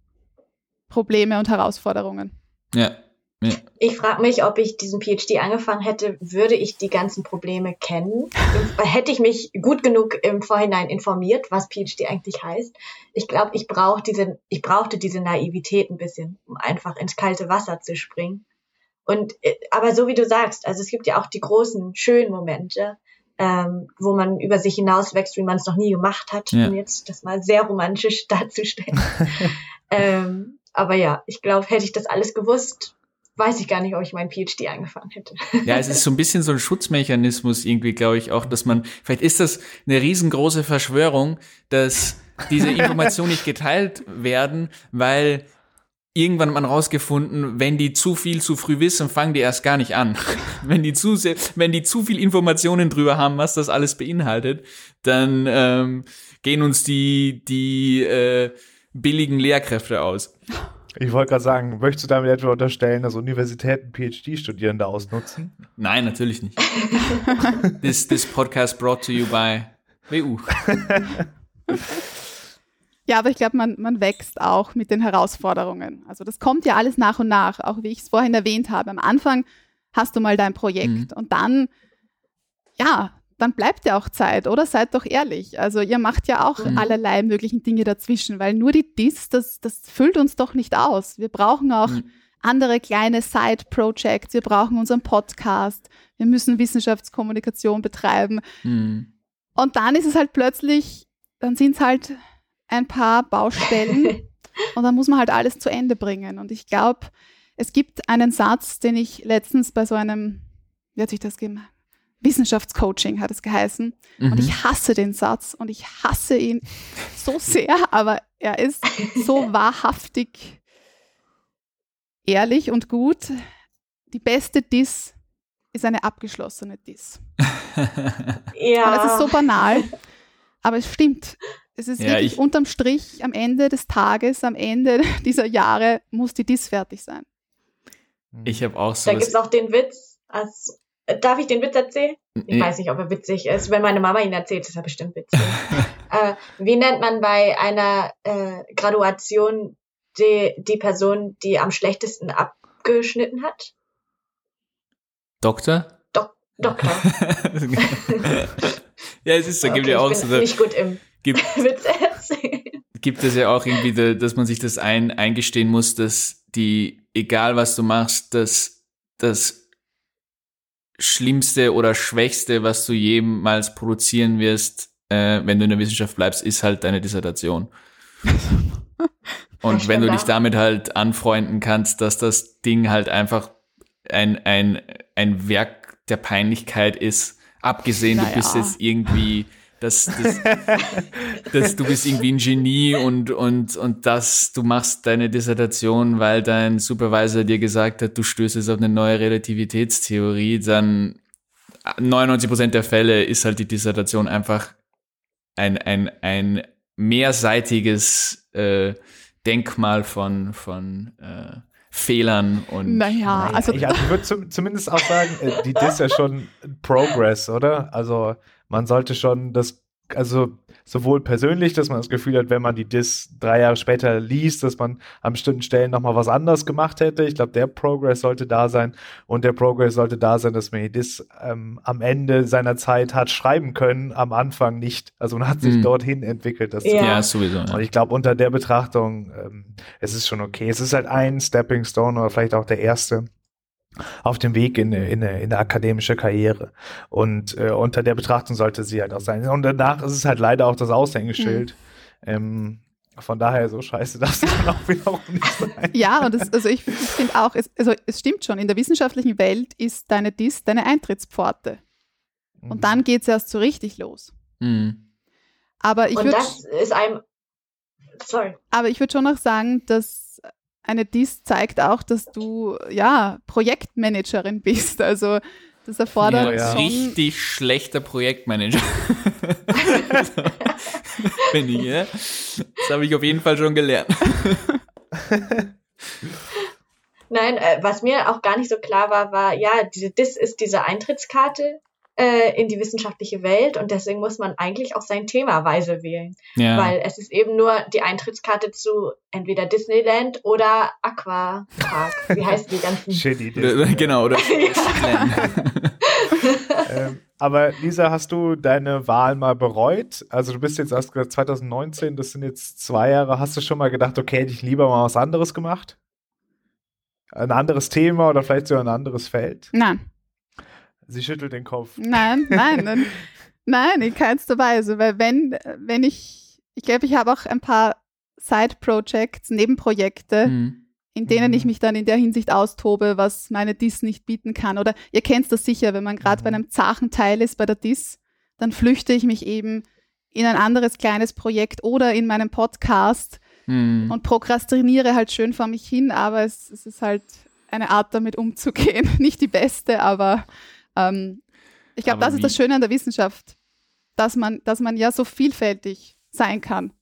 Probleme und Herausforderungen. Ja. Ja. Ich frage mich, ob ich diesen PhD angefangen hätte, würde ich die ganzen Probleme kennen? hätte ich mich gut genug im Vorhinein informiert, was PhD eigentlich heißt? Ich glaube, ich brauch diese, ich brauchte diese Naivität ein bisschen, um einfach ins kalte Wasser zu springen. Und äh, aber so wie du sagst, also es gibt ja auch die großen, schönen Momente, ähm, wo man über sich hinauswächst, wie man es noch nie gemacht hat, ja. um jetzt das mal sehr romantisch darzustellen. ähm, aber ja, ich glaube, hätte ich das alles gewusst, weiß ich gar nicht, ob ich meinen PhD angefangen hätte. Ja, es ist so ein bisschen so ein Schutzmechanismus irgendwie, glaube ich auch, dass man, vielleicht ist das eine riesengroße Verschwörung, dass diese Informationen nicht geteilt werden, weil irgendwann hat man rausgefunden, wenn die zu viel zu früh wissen, fangen die erst gar nicht an. wenn die zu sehr, wenn die zu viel Informationen drüber haben, was das alles beinhaltet, dann ähm, gehen uns die die äh, billigen Lehrkräfte aus. Ich wollte gerade sagen, möchtest du damit etwa unterstellen, dass Universitäten PhD-Studierende ausnutzen? Nein, natürlich nicht. this, this podcast brought to you by WU. Ja, aber ich glaube, man, man wächst auch mit den Herausforderungen. Also das kommt ja alles nach und nach, auch wie ich es vorhin erwähnt habe. Am Anfang hast du mal dein Projekt mhm. und dann, ja, dann bleibt ja auch Zeit, oder? Seid doch ehrlich. Also ihr macht ja auch mhm. allerlei möglichen Dinge dazwischen, weil nur die DIS, das, das füllt uns doch nicht aus. Wir brauchen auch mhm. andere kleine Side-Projects, wir brauchen unseren Podcast, wir müssen Wissenschaftskommunikation betreiben. Mhm. Und dann ist es halt plötzlich, dann sind es halt ein paar Baustellen und dann muss man halt alles zu Ende bringen. Und ich glaube, es gibt einen Satz, den ich letztens bei so einem, wie hat sich das gegeben? Wissenschaftscoaching hat es geheißen. Mhm. Und ich hasse den Satz und ich hasse ihn so sehr, aber er ist so wahrhaftig ehrlich und gut. Die beste Diss ist eine abgeschlossene Diss. ja. Und das ist so banal, aber es stimmt. Es ist ja, wirklich unterm Strich am Ende des Tages, am Ende dieser Jahre muss die Diss fertig sein. Ich habe auch so. Da gibt es auch den Witz. Als, darf ich den Witz erzählen? Ich weiß nicht, ob er witzig ist. Wenn meine Mama ihn erzählt, ist er bestimmt witzig. äh, wie nennt man bei einer äh, Graduation die, die Person, die am schlechtesten abgeschnitten hat? Doktor? Dok Doktor. ja, es ist, da okay, gibt ja auch so. Nicht gut im gibt, gibt es ja auch irgendwie, dass man sich das ein, eingestehen muss, dass die, egal was du machst, dass das Schlimmste oder Schwächste, was du jemals produzieren wirst, äh, wenn du in der Wissenschaft bleibst, ist halt deine Dissertation. Und wenn du dich damit halt anfreunden kannst, dass das Ding halt einfach ein, ein, ein Werk der Peinlichkeit ist, abgesehen, naja. du bist jetzt irgendwie dass, dass, dass du bist irgendwie ein Genie und, und, und dass du machst deine Dissertation, weil dein Supervisor dir gesagt hat, du stößt auf eine neue Relativitätstheorie, dann 99 Prozent der Fälle ist halt die Dissertation einfach ein, ein, ein mehrseitiges äh, Denkmal von, von äh, Fehlern und. Naja, also. Ich, also ich würde zum, zumindest auch sagen, äh, die Dis ist ja schon Progress, oder? Also man sollte schon das, also sowohl persönlich, dass man das Gefühl hat, wenn man die Dis drei Jahre später liest, dass man an bestimmten Stellen nochmal was anderes gemacht hätte. Ich glaube, der Progress sollte da sein und der Progress sollte da sein, dass man die Dis ähm, am Ende seiner Zeit hat schreiben können, am Anfang nicht. Also man hat sich mhm. dorthin entwickelt. Das ja. ja, sowieso. Ja. Und ich glaube, unter der Betrachtung, ähm, es ist schon okay. Es ist halt ein Stepping Stone oder vielleicht auch der erste. Auf dem Weg in, in, in eine akademische Karriere. Und äh, unter der Betrachtung sollte sie halt auch sein. Und danach ist es halt leider auch das Aushängeschild. Mhm. Ähm, von daher so scheiße das kann auch wiederum nicht sein. Ja, und es, also ich, ich finde auch, es, also es stimmt schon, in der wissenschaftlichen Welt ist deine DIS deine Eintrittspforte. Und mhm. dann geht es erst so richtig los. Mhm. Aber ich würde. das ist einem. Sorry. Aber ich würde schon noch sagen, dass eine DIS zeigt auch, dass du ja Projektmanagerin bist. Also das erfordert ja, ja. richtig schlechter Projektmanager. Bin ich, ja? Das habe ich auf jeden Fall schon gelernt. Nein, äh, was mir auch gar nicht so klar war, war, ja, diese DIS ist diese Eintrittskarte äh, in die wissenschaftliche Welt und deswegen muss man eigentlich auch sein Thema weise wählen. Ja. Weil es ist eben nur die Eintrittskarte zu entweder Disneyland oder Aquapark. Wie heißt die ganzen? Shitty Disney. Genau, oder? ähm, aber Lisa, hast du deine Wahl mal bereut? Also du bist jetzt erst 2019, das sind jetzt zwei Jahre. Hast du schon mal gedacht, okay, hätte ich lieber mal was anderes gemacht? Ein anderes Thema oder vielleicht sogar ein anderes Feld? Nein. Sie schüttelt den Kopf. Nein, nein, nein, nein in keinster Weise, weil wenn, wenn ich, ich glaube, ich habe auch ein paar Side-Projects, Nebenprojekte, mhm. in denen mhm. ich mich dann in der Hinsicht austobe, was meine DIS nicht bieten kann. Oder ihr kennt das sicher, wenn man gerade mhm. bei einem zachen Teil ist bei der DIS, dann flüchte ich mich eben in ein anderes kleines Projekt oder in meinem Podcast mhm. und prokrastiniere halt schön vor mich hin, aber es, es ist halt eine Art, damit umzugehen. Nicht die beste, aber ähm, ich glaube, das ist das Schöne an der Wissenschaft, dass man, dass man ja so vielfältig sein kann.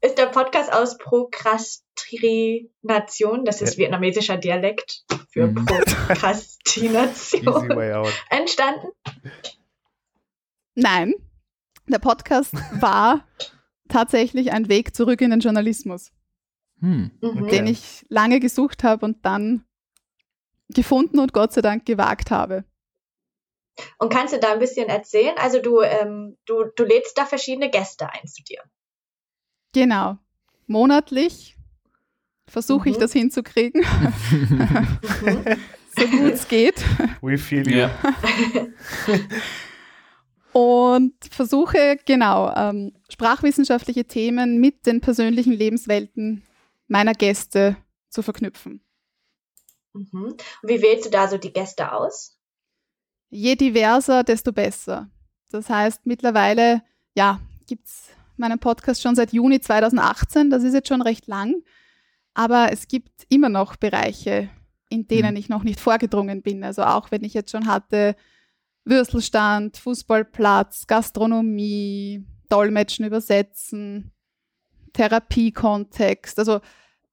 Ist der Podcast aus Prokrastination, das ist ja. vietnamesischer Dialekt für mhm. Prokrastination, entstanden? Nein, der Podcast war tatsächlich ein Weg zurück in den Journalismus, hm. Mhm. den ich lange gesucht habe und dann gefunden und Gott sei Dank gewagt habe. Und kannst du da ein bisschen erzählen? Also du, ähm, du, du lädst da verschiedene Gäste ein zu dir. Genau. Monatlich versuche mhm. ich das hinzukriegen. so gut es geht. We feel you. Und versuche, genau, ähm, sprachwissenschaftliche Themen mit den persönlichen Lebenswelten meiner Gäste zu verknüpfen. Mhm. Wie wählst du da so die Gäste aus? Je diverser, desto besser. Das heißt, mittlerweile, ja, gibt es meinen Podcast schon seit Juni 2018, das ist jetzt schon recht lang, aber es gibt immer noch Bereiche, in denen mhm. ich noch nicht vorgedrungen bin. Also auch wenn ich jetzt schon hatte, Würstelstand, Fußballplatz, Gastronomie, Dolmetschen, Übersetzen, Therapiekontext, also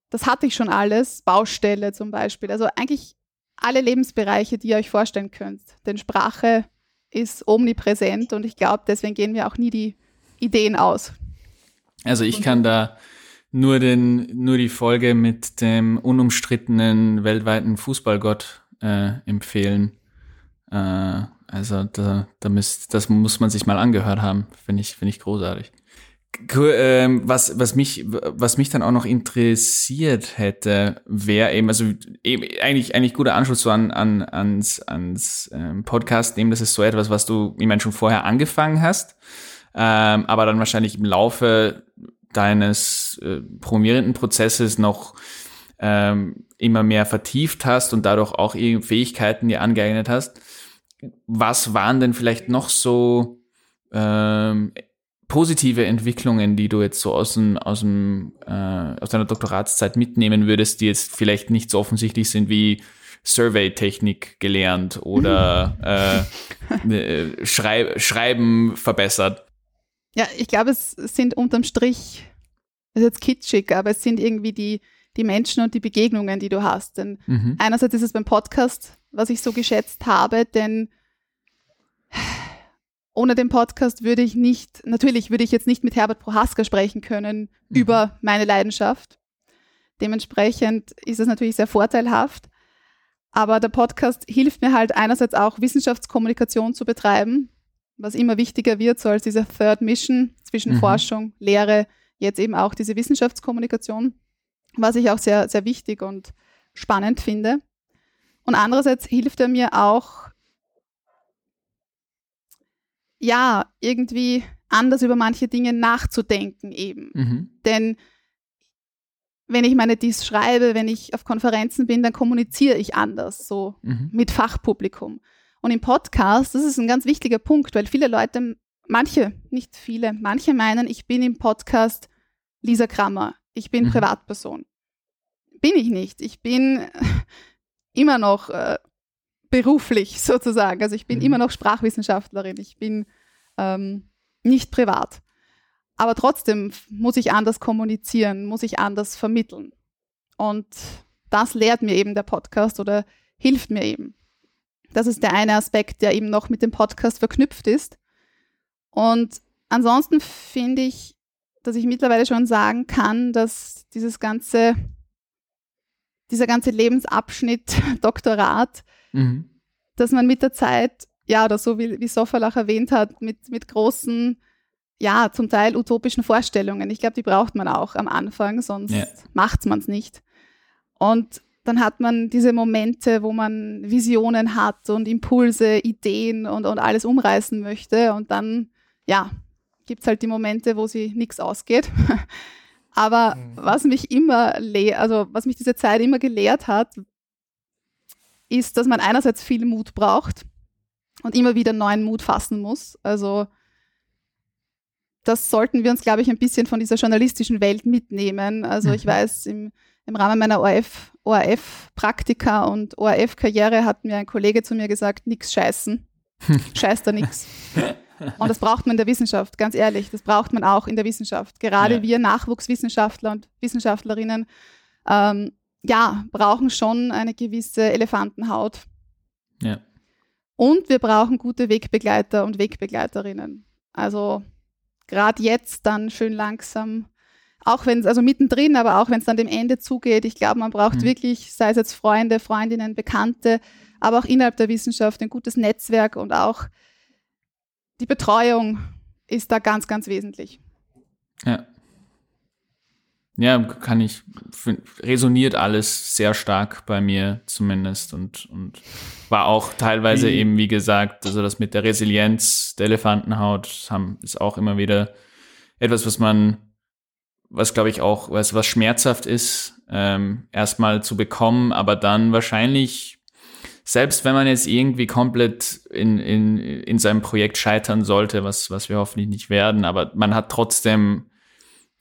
das hatte ich schon alles, Baustelle zum Beispiel. Also eigentlich alle Lebensbereiche, die ihr euch vorstellen könnt. Denn Sprache ist omnipräsent und ich glaube, deswegen gehen wir auch nie die Ideen aus. Also ich kann da nur, den, nur die Folge mit dem unumstrittenen weltweiten Fußballgott äh, empfehlen. Äh, also da, da müsst, das muss man sich mal angehört haben. Finde ich, finde ich großartig. Ähm, was, was, mich, was mich dann auch noch interessiert hätte, wäre eben, also eben eigentlich, eigentlich guter Anschluss so an, an, ans, ans ähm, Podcast, eben das ist so etwas, was du, ich meine, schon vorher angefangen hast, ähm, aber dann wahrscheinlich im Laufe deines äh, promovierenden Prozesses noch ähm, immer mehr vertieft hast und dadurch auch Fähigkeiten dir angeeignet hast. Was waren denn vielleicht noch so ähm, positive Entwicklungen, die du jetzt so aus dem, aus dem, äh, aus deiner Doktoratszeit mitnehmen würdest, die jetzt vielleicht nicht so offensichtlich sind wie Survey-Technik gelernt oder äh, äh, Schrei Schreiben verbessert? Ja, ich glaube, es sind unterm Strich, das ist jetzt kitschig, aber es sind irgendwie die, die Menschen und die Begegnungen, die du hast. Denn mhm. einerseits ist es beim Podcast, was ich so geschätzt habe, denn ohne den Podcast würde ich nicht, natürlich würde ich jetzt nicht mit Herbert Prohaska sprechen können mhm. über meine Leidenschaft. Dementsprechend ist es natürlich sehr vorteilhaft. Aber der Podcast hilft mir halt einerseits auch Wissenschaftskommunikation zu betreiben, was immer wichtiger wird, so als diese Third Mission zwischen mhm. Forschung, Lehre, jetzt eben auch diese Wissenschaftskommunikation, was ich auch sehr, sehr wichtig und spannend finde. Und andererseits hilft er mir auch, ja, irgendwie anders über manche Dinge nachzudenken eben. Mhm. Denn wenn ich meine Dies schreibe, wenn ich auf Konferenzen bin, dann kommuniziere ich anders, so mhm. mit Fachpublikum. Und im Podcast, das ist ein ganz wichtiger Punkt, weil viele Leute, manche, nicht viele, manche meinen, ich bin im Podcast Lisa Krammer, ich bin mhm. Privatperson. Bin ich nicht. Ich bin immer noch äh, beruflich sozusagen. Also ich bin mhm. immer noch Sprachwissenschaftlerin. Ich bin ähm, nicht privat. Aber trotzdem muss ich anders kommunizieren, muss ich anders vermitteln. Und das lehrt mir eben der Podcast oder hilft mir eben. Das ist der eine Aspekt, der eben noch mit dem Podcast verknüpft ist. Und ansonsten finde ich, dass ich mittlerweile schon sagen kann, dass dieses ganze, dieser ganze Lebensabschnitt Doktorat, mhm. dass man mit der Zeit, ja, oder so wie, wie Sofalach erwähnt hat, mit, mit großen ja, zum Teil utopischen Vorstellungen. Ich glaube, die braucht man auch am Anfang, sonst ja. macht man es nicht. Und dann hat man diese Momente, wo man Visionen hat und Impulse, Ideen und, und alles umreißen möchte. Und dann, ja, gibt es halt die Momente, wo sie nichts ausgeht. Aber mhm. was mich immer, also was mich diese Zeit immer gelehrt hat, ist, dass man einerseits viel Mut braucht und immer wieder neuen Mut fassen muss. Also das sollten wir uns, glaube ich, ein bisschen von dieser journalistischen Welt mitnehmen. Also ich mhm. weiß, im, im Rahmen meiner ORF, ORF-Praktika und ORF-Karriere hat mir ein Kollege zu mir gesagt, nix scheißen. Scheißt da nix. Und das braucht man in der Wissenschaft, ganz ehrlich. Das braucht man auch in der Wissenschaft. Gerade ja. wir Nachwuchswissenschaftler und Wissenschaftlerinnen, ähm, ja, brauchen schon eine gewisse Elefantenhaut. Ja. Und wir brauchen gute Wegbegleiter und Wegbegleiterinnen. Also gerade jetzt dann schön langsam, auch wenn es, also mittendrin, aber auch wenn es dann dem Ende zugeht, ich glaube, man braucht mhm. wirklich, sei es jetzt Freunde, Freundinnen, Bekannte, aber auch innerhalb der Wissenschaft ein gutes Netzwerk und auch die Betreuung ist da ganz, ganz wesentlich. Ja. Ja, kann ich, resoniert alles sehr stark bei mir zumindest und, und war auch teilweise wie? eben, wie gesagt, also das mit der Resilienz der Elefantenhaut haben, ist auch immer wieder etwas, was man, was glaube ich auch, was, was schmerzhaft ist, ähm, erstmal zu bekommen, aber dann wahrscheinlich, selbst wenn man jetzt irgendwie komplett in, in, in seinem Projekt scheitern sollte, was, was wir hoffentlich nicht werden, aber man hat trotzdem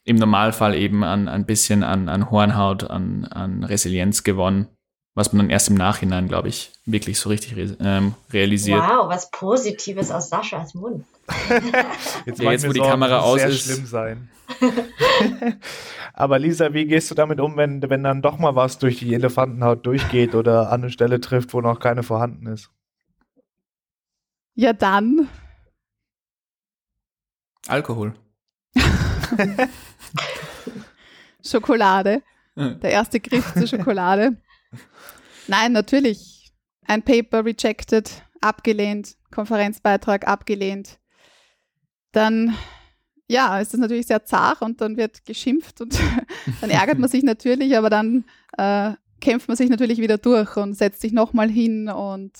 im Normalfall eben an ein bisschen an, an Hornhaut, an, an Resilienz gewonnen, was man dann erst im Nachhinein, glaube ich, wirklich so richtig re ähm, realisiert. Wow, was Positives aus Saschas Mund. jetzt, ja, jetzt wo die Sorgen, Kamera aus sehr ist. schlimm sein. Aber Lisa, wie gehst du damit um, wenn, wenn dann doch mal was durch die Elefantenhaut durchgeht oder an eine Stelle trifft, wo noch keine vorhanden ist? Ja, dann. Alkohol. Schokolade. Der erste Griff zur Schokolade. Nein, natürlich. Ein Paper rejected, abgelehnt, Konferenzbeitrag abgelehnt. Dann, ja, ist das natürlich sehr zart und dann wird geschimpft und dann ärgert man sich natürlich, aber dann äh, kämpft man sich natürlich wieder durch und setzt sich nochmal hin und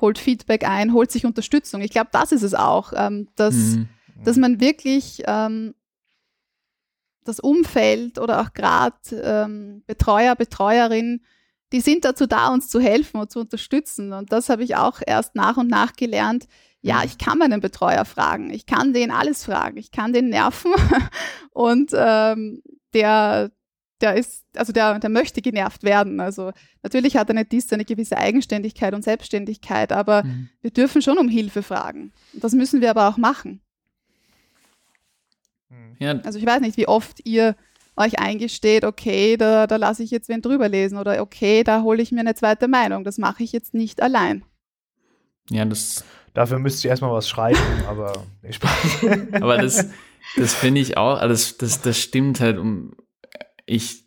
holt Feedback ein, holt sich Unterstützung. Ich glaube, das ist es auch, ähm, dass, mhm. dass man wirklich ähm, das Umfeld oder auch gerade ähm, Betreuer, Betreuerin, die sind dazu da, uns zu helfen und zu unterstützen. Und das habe ich auch erst nach und nach gelernt. Ja, mhm. ich kann meinen Betreuer fragen. Ich kann den alles fragen. Ich kann den nerven. und ähm, der, der ist, also der, der möchte genervt werden. Also natürlich hat eine DIS eine gewisse Eigenständigkeit und Selbstständigkeit, aber mhm. wir dürfen schon um Hilfe fragen. Und das müssen wir aber auch machen. Ja. Also ich weiß nicht, wie oft ihr euch eingesteht, okay, da, da lasse ich jetzt wen drüber lesen oder okay, da hole ich mir eine zweite Meinung. Das mache ich jetzt nicht allein. Ja, das. Dafür müsst ihr erstmal was schreiben, aber Spaß. aber das, das finde ich auch, also das, das, das stimmt halt um ich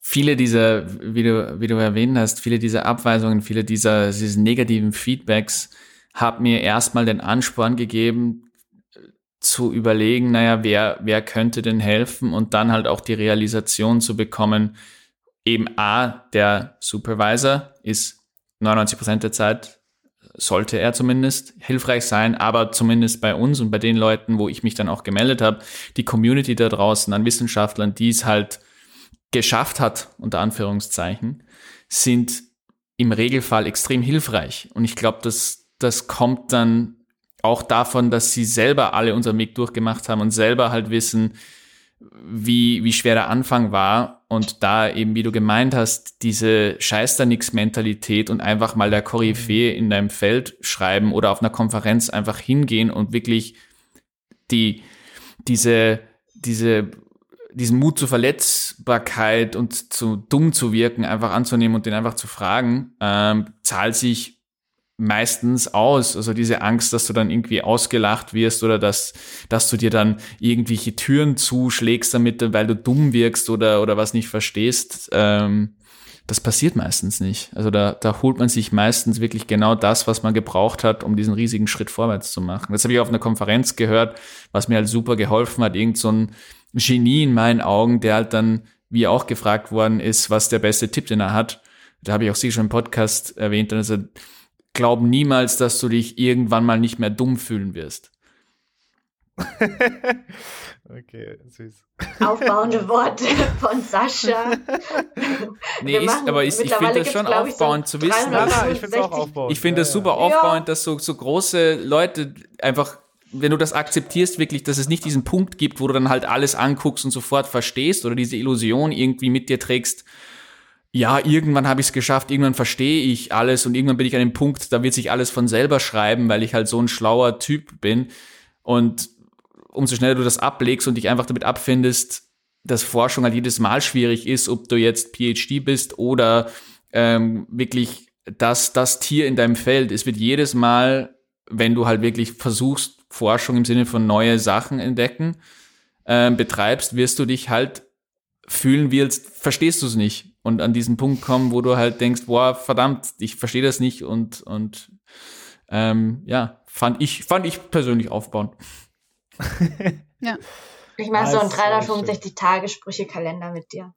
viele dieser, wie du, wie du erwähnt hast, viele dieser Abweisungen, viele dieser, dieser negativen Feedbacks haben mir erstmal den Ansporn gegeben, zu überlegen, naja, wer, wer könnte denn helfen und dann halt auch die Realisation zu bekommen, eben A, der Supervisor ist 99 Prozent der Zeit, sollte er zumindest hilfreich sein, aber zumindest bei uns und bei den Leuten, wo ich mich dann auch gemeldet habe, die Community da draußen an Wissenschaftlern, die es halt geschafft hat, unter Anführungszeichen, sind im Regelfall extrem hilfreich. Und ich glaube, dass das kommt dann auch davon, dass sie selber alle unseren Weg durchgemacht haben und selber halt wissen, wie, wie schwer der Anfang war. Und da eben, wie du gemeint hast, diese Scheiß da nix Mentalität und einfach mal der Koryphäe in deinem Feld schreiben oder auf einer Konferenz einfach hingehen und wirklich die, diese, diese, diesen Mut zur Verletzbarkeit und zu dumm zu wirken, einfach anzunehmen und den einfach zu fragen, ähm, zahlt sich meistens aus. Also diese Angst, dass du dann irgendwie ausgelacht wirst oder dass, dass du dir dann irgendwelche Türen zuschlägst damit, weil du dumm wirkst oder, oder was nicht verstehst. Ähm, das passiert meistens nicht. Also da, da holt man sich meistens wirklich genau das, was man gebraucht hat, um diesen riesigen Schritt vorwärts zu machen. Das habe ich auf einer Konferenz gehört, was mir halt super geholfen hat. Irgend so ein Genie in meinen Augen, der halt dann, wie auch gefragt worden ist, was der beste Tipp, den er hat. Da habe ich auch sie schon im Podcast erwähnt. Also glaub niemals, dass du dich irgendwann mal nicht mehr dumm fühlen wirst. okay, süß. Aufbauende Worte von Sascha. nee, ich, aber ich, ich finde das schon aufbauend so zu wissen. Nein, nein, ich finde es auch aufbauend. Ich finde das super aufbauend, dass so, so große Leute einfach wenn du das akzeptierst, wirklich, dass es nicht diesen Punkt gibt, wo du dann halt alles anguckst und sofort verstehst oder diese Illusion irgendwie mit dir trägst, ja, irgendwann habe ich es geschafft, irgendwann verstehe ich alles und irgendwann bin ich an dem Punkt, da wird sich alles von selber schreiben, weil ich halt so ein schlauer Typ bin. Und umso schneller du das ablegst und dich einfach damit abfindest, dass Forschung halt jedes Mal schwierig ist, ob du jetzt PhD bist oder ähm, wirklich das, das Tier in deinem Feld. Es wird jedes Mal, wenn du halt wirklich versuchst, Forschung im Sinne von neue Sachen entdecken, ähm, betreibst, wirst du dich halt fühlen, wie als verstehst du es nicht und an diesen Punkt kommen, wo du halt denkst, boah, verdammt, ich verstehe das nicht und, und ähm, ja, fand ich, fand ich persönlich aufbauend. ja. Ich mache so einen 365-Tage-Sprüche-Kalender mit dir.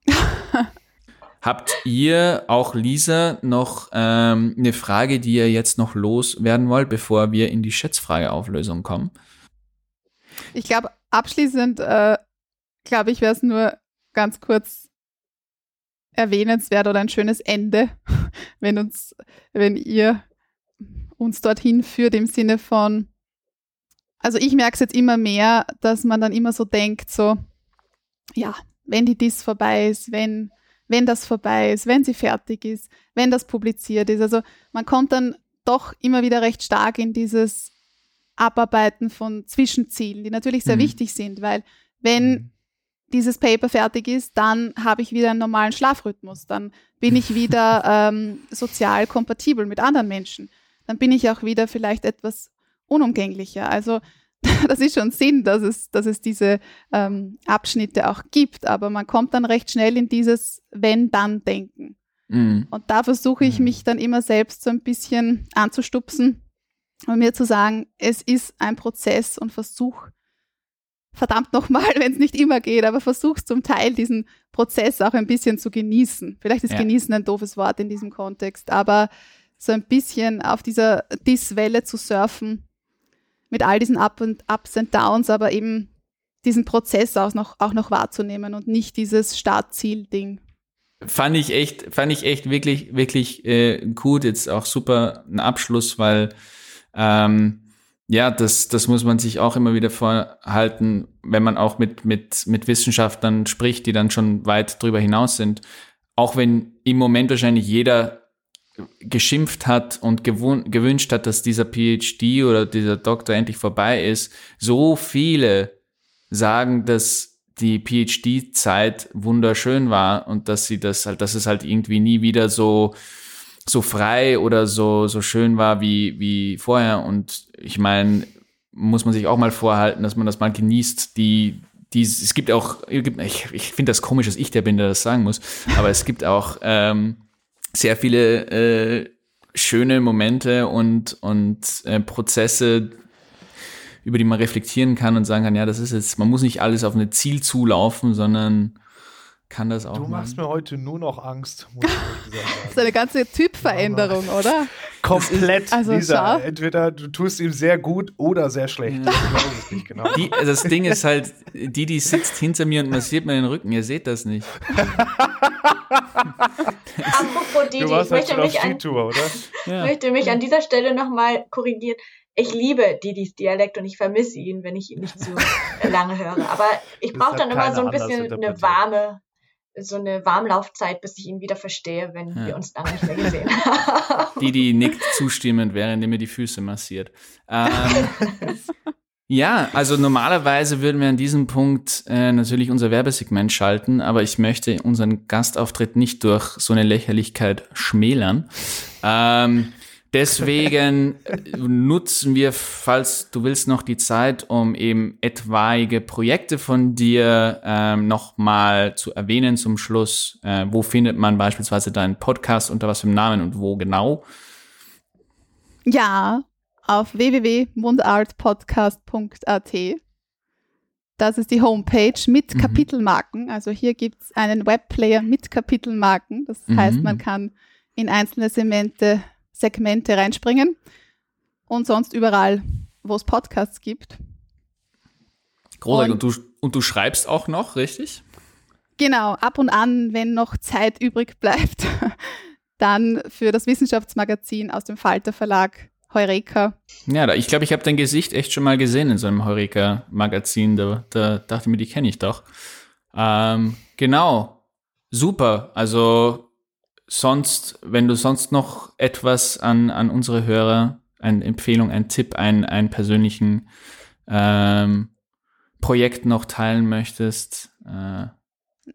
Habt ihr, auch Lisa, noch ähm, eine Frage, die ihr jetzt noch loswerden wollt, bevor wir in die Schätzfrage-Auflösung kommen? Ich glaube, abschließend, äh, glaube ich, wäre es nur ganz kurz erwähnenswert oder ein schönes Ende, wenn uns, wenn ihr uns dorthin führt im Sinne von, also ich merke es jetzt immer mehr, dass man dann immer so denkt, so, ja, wenn die DIS vorbei ist, wenn, wenn das vorbei ist, wenn sie fertig ist, wenn das publiziert ist. Also man kommt dann doch immer wieder recht stark in dieses Abarbeiten von Zwischenzielen, die natürlich sehr mhm. wichtig sind, weil wenn mhm dieses Paper fertig ist, dann habe ich wieder einen normalen Schlafrhythmus. Dann bin ich wieder ähm, sozial kompatibel mit anderen Menschen. Dann bin ich auch wieder vielleicht etwas unumgänglicher. Also das ist schon Sinn, dass es, dass es diese ähm, Abschnitte auch gibt, aber man kommt dann recht schnell in dieses Wenn-Dann-Denken. Mhm. Und da versuche ich mhm. mich dann immer selbst so ein bisschen anzustupsen und mir zu sagen, es ist ein Prozess und versuch verdammt nochmal, wenn es nicht immer geht, aber versuchst zum Teil diesen Prozess auch ein bisschen zu genießen. Vielleicht ist ja. genießen ein doofes Wort in diesem Kontext, aber so ein bisschen auf dieser Dis-Welle zu surfen mit all diesen Up und Ups und Downs, aber eben diesen Prozess auch noch, auch noch wahrzunehmen und nicht dieses Start-Ziel-Ding. Fand ich echt, fand ich echt wirklich, wirklich äh, gut. Jetzt auch super ein Abschluss, weil ähm, ja, das, das muss man sich auch immer wieder vorhalten, wenn man auch mit, mit, mit Wissenschaftlern spricht, die dann schon weit drüber hinaus sind. Auch wenn im Moment wahrscheinlich jeder geschimpft hat und gewünscht hat, dass dieser PhD oder dieser Doktor endlich vorbei ist, so viele sagen, dass die PhD-Zeit wunderschön war und dass sie das halt, dass es halt irgendwie nie wieder so so frei oder so, so schön war wie, wie vorher. Und ich meine, muss man sich auch mal vorhalten, dass man das mal genießt. Die, die, es gibt auch, ich, ich finde das komisch, dass ich der bin, der das sagen muss, aber es gibt auch ähm, sehr viele äh, schöne Momente und, und äh, Prozesse, über die man reflektieren kann und sagen kann, ja, das ist jetzt, man muss nicht alles auf ein Ziel zulaufen, sondern kann das auch Du machst machen. mir heute nur noch Angst, muss ich gesagt Das ist sagen. eine ganze Typveränderung, oder? Komplett, also Lisa. Entweder du tust ihm sehr gut oder sehr schlecht. Ich weiß es nicht genau. Die, das Ding ist halt, die, die sitzt hinter mir und massiert mir den Rücken. Ihr seht das nicht. Apropos Didi, du ich warst möchte mich, an, oder? Ja. möchte mich an dieser Stelle nochmal korrigieren. Ich liebe Didis Dialekt und ich vermisse ihn, wenn ich ihn nicht zu lange höre. Aber ich brauche dann immer so ein bisschen eine warme, so eine Warmlaufzeit, bis ich ihn wieder verstehe, wenn Ja. wir uns lange nicht mehr gesehen haben. Die, die nickt zustimmend, während er mir die Füße massiert. Ähm, ja, also normalerweise würden wir an diesem Punkt äh, natürlich unser Werbesegment schalten, aber ich möchte unseren Gastauftritt nicht durch so eine Lächerlichkeit schmälern. Ähm, deswegen äh, nutzen wir, falls du willst, noch die Zeit, um eben etwaige Projekte von dir ähm, nochmal zu erwähnen zum Schluss. Äh, wo findet man beispielsweise deinen Podcast, unter was für einem Namen und wo genau? Ja, auf www.mundartpodcast.at. Das ist die Homepage mit Mhm. Kapitelmarken. Also hier gibt es einen Webplayer mit Kapitelmarken. Das heißt, Mhm. man kann in einzelne Segmente, Segmente reinspringen und sonst überall, wo es Podcasts gibt. Großartig. Und- Und, du, und du schreibst auch noch, richtig? Genau, ab und an, wenn noch Zeit übrig bleibt, dann für das Wissenschaftsmagazin aus dem Falter Verlag Heureka. Ja, ich glaube, ich habe dein Gesicht echt schon mal gesehen in so einem Heureka-Magazin. Da, da dachte ich mir, die kenne ich doch. Ähm, genau. Super. Also sonst, wenn du sonst noch etwas an, an unsere Hörer, eine Empfehlung, ein Tipp, einen, einen persönlichen ähm, Projekt noch teilen möchtest. Äh,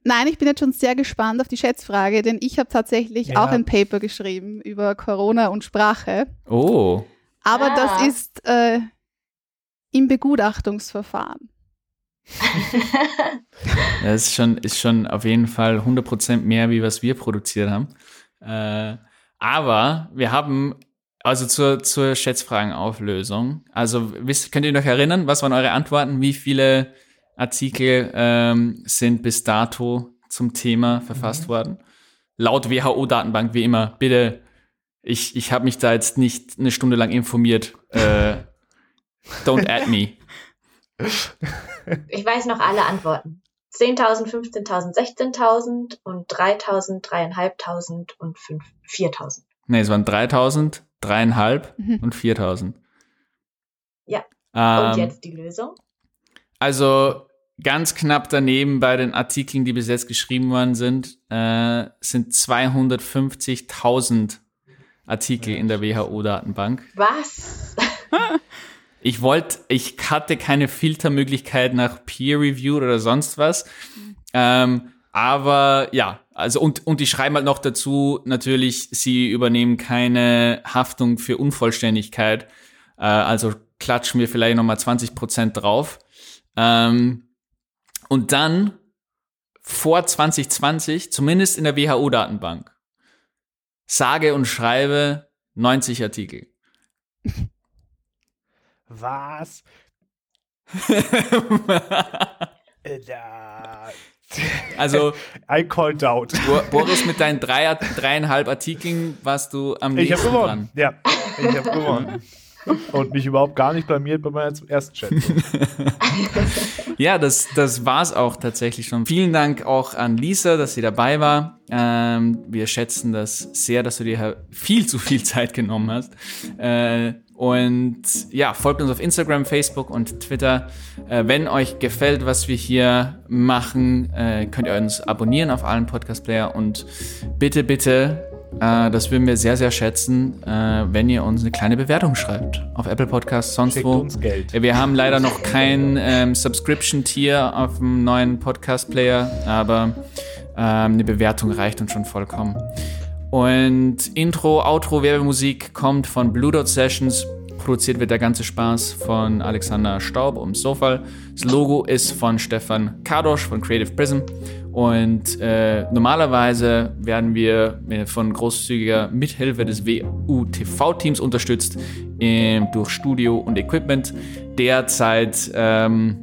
Nein, ich bin jetzt schon sehr gespannt auf die Schätzfrage, denn ich habe tatsächlich Ja. auch ein Paper geschrieben über Corona und Sprache. oh, Aber Ah. das ist äh, im Begutachtungsverfahren. das ist schon, ist schon auf jeden Fall 100% mehr, wie was wir produziert haben. Äh, aber wir haben, also zur, zur Schätzfragenauflösung, also wisst, könnt ihr euch erinnern, was waren eure Antworten? Wie viele Artikel ähm, sind bis dato zum Thema verfasst worden? Laut WHO-Datenbank, wie immer. Bitte, ich, ich habe mich da jetzt nicht eine Stunde lang informiert. Äh, don't add me. Ich weiß noch alle Antworten. 10.000, 15.000, 16.000 und 3.000, 3.500 und 5 4.000. Nee, es waren 3000, dreieinhalb Mhm. und 4000. Ja. Ähm, Und jetzt die Lösung? Also ganz knapp daneben bei den Artikeln, die bis jetzt geschrieben worden sind, äh, sind 250.000 Artikel in der WHO-Datenbank. Was? Ich wollte, ich hatte keine Filtermöglichkeit nach Peer Review oder sonst was. Ähm, aber ja, also und, und die schreiben halt noch dazu, natürlich, sie übernehmen keine Haftung für Unvollständigkeit. Äh, also klatschen wir vielleicht nochmal 20 Prozent drauf. Ähm, und dann vor 2020, zumindest in der WHO-Datenbank, sage und schreibe 90 Artikel. Was? Äh, Also I called out. Bo- Boris, mit deinen drei, dreieinhalb Artikeln warst du am Ich nächsten habe gewonnen. Ja, ich habe gewonnen. Und mich überhaupt gar nicht blamiert bei meiner ersten Schätzung. Ja, das, das war's auch tatsächlich schon. Vielen Dank auch an Lisa, dass sie dabei war. Ähm, wir schätzen das sehr, dass du dir viel zu viel Zeit genommen hast. Äh, und ja, folgt uns auf Instagram, Facebook und Twitter. Äh, wenn euch gefällt, was wir hier machen, äh, könnt ihr uns abonnieren auf allen Podcast-Player und bitte, bitte, äh, das würden wir sehr, sehr schätzen, äh, wenn ihr uns eine kleine Bewertung schreibt. Auf Apple Podcasts, sonst Schickt wo. uns Geld. Wir haben leider noch kein ähm, Subscription-Tier auf dem neuen Podcast-Player, aber ähm, eine Bewertung reicht uns schon vollkommen. Und Intro, Outro, Werbemusik kommt von Blue Dot Sessions. Produziert wird der ganze Spaß von Alexander Staub ums Sofal. Das Logo ist von Stefan Kadosch von Creative Prism. Und äh, normalerweise werden wir äh, von großzügiger Mithilfe des WU-TV-Teams unterstützt ähm, durch Studio und Equipment. Derzeit ähm,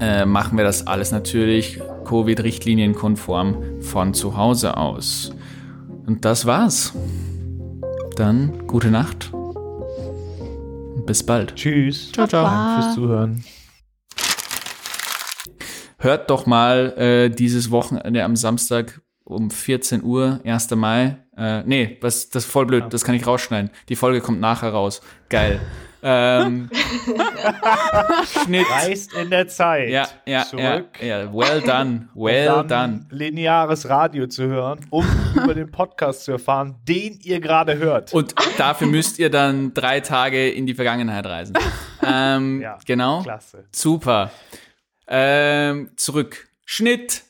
äh, machen wir das alles natürlich Covid-Richtlinien konform von zu Hause aus. Und das war's. Dann gute Nacht. Und bis bald. Tschüss. Ciao, ciao. Danke fürs Zuhören. Hört doch mal äh, dieses Wochenende am Samstag um 14 Uhr, 1. Mai. Äh, nee, was, das ist voll blöd, das kann ich rausschneiden. Die Folge kommt nachher raus. Geil. Ähm, Schnitt. Reist in der Zeit. Ja, ja, ja, zurück. ja. Well done. Well um done. lineares Radio zu hören, um über den Podcast zu erfahren, den ihr gerade hört. Und dafür müsst ihr dann drei Tage in die Vergangenheit reisen. Ähm, Ja, genau. Klasse. Super. Ähm, zurück. Schnitt.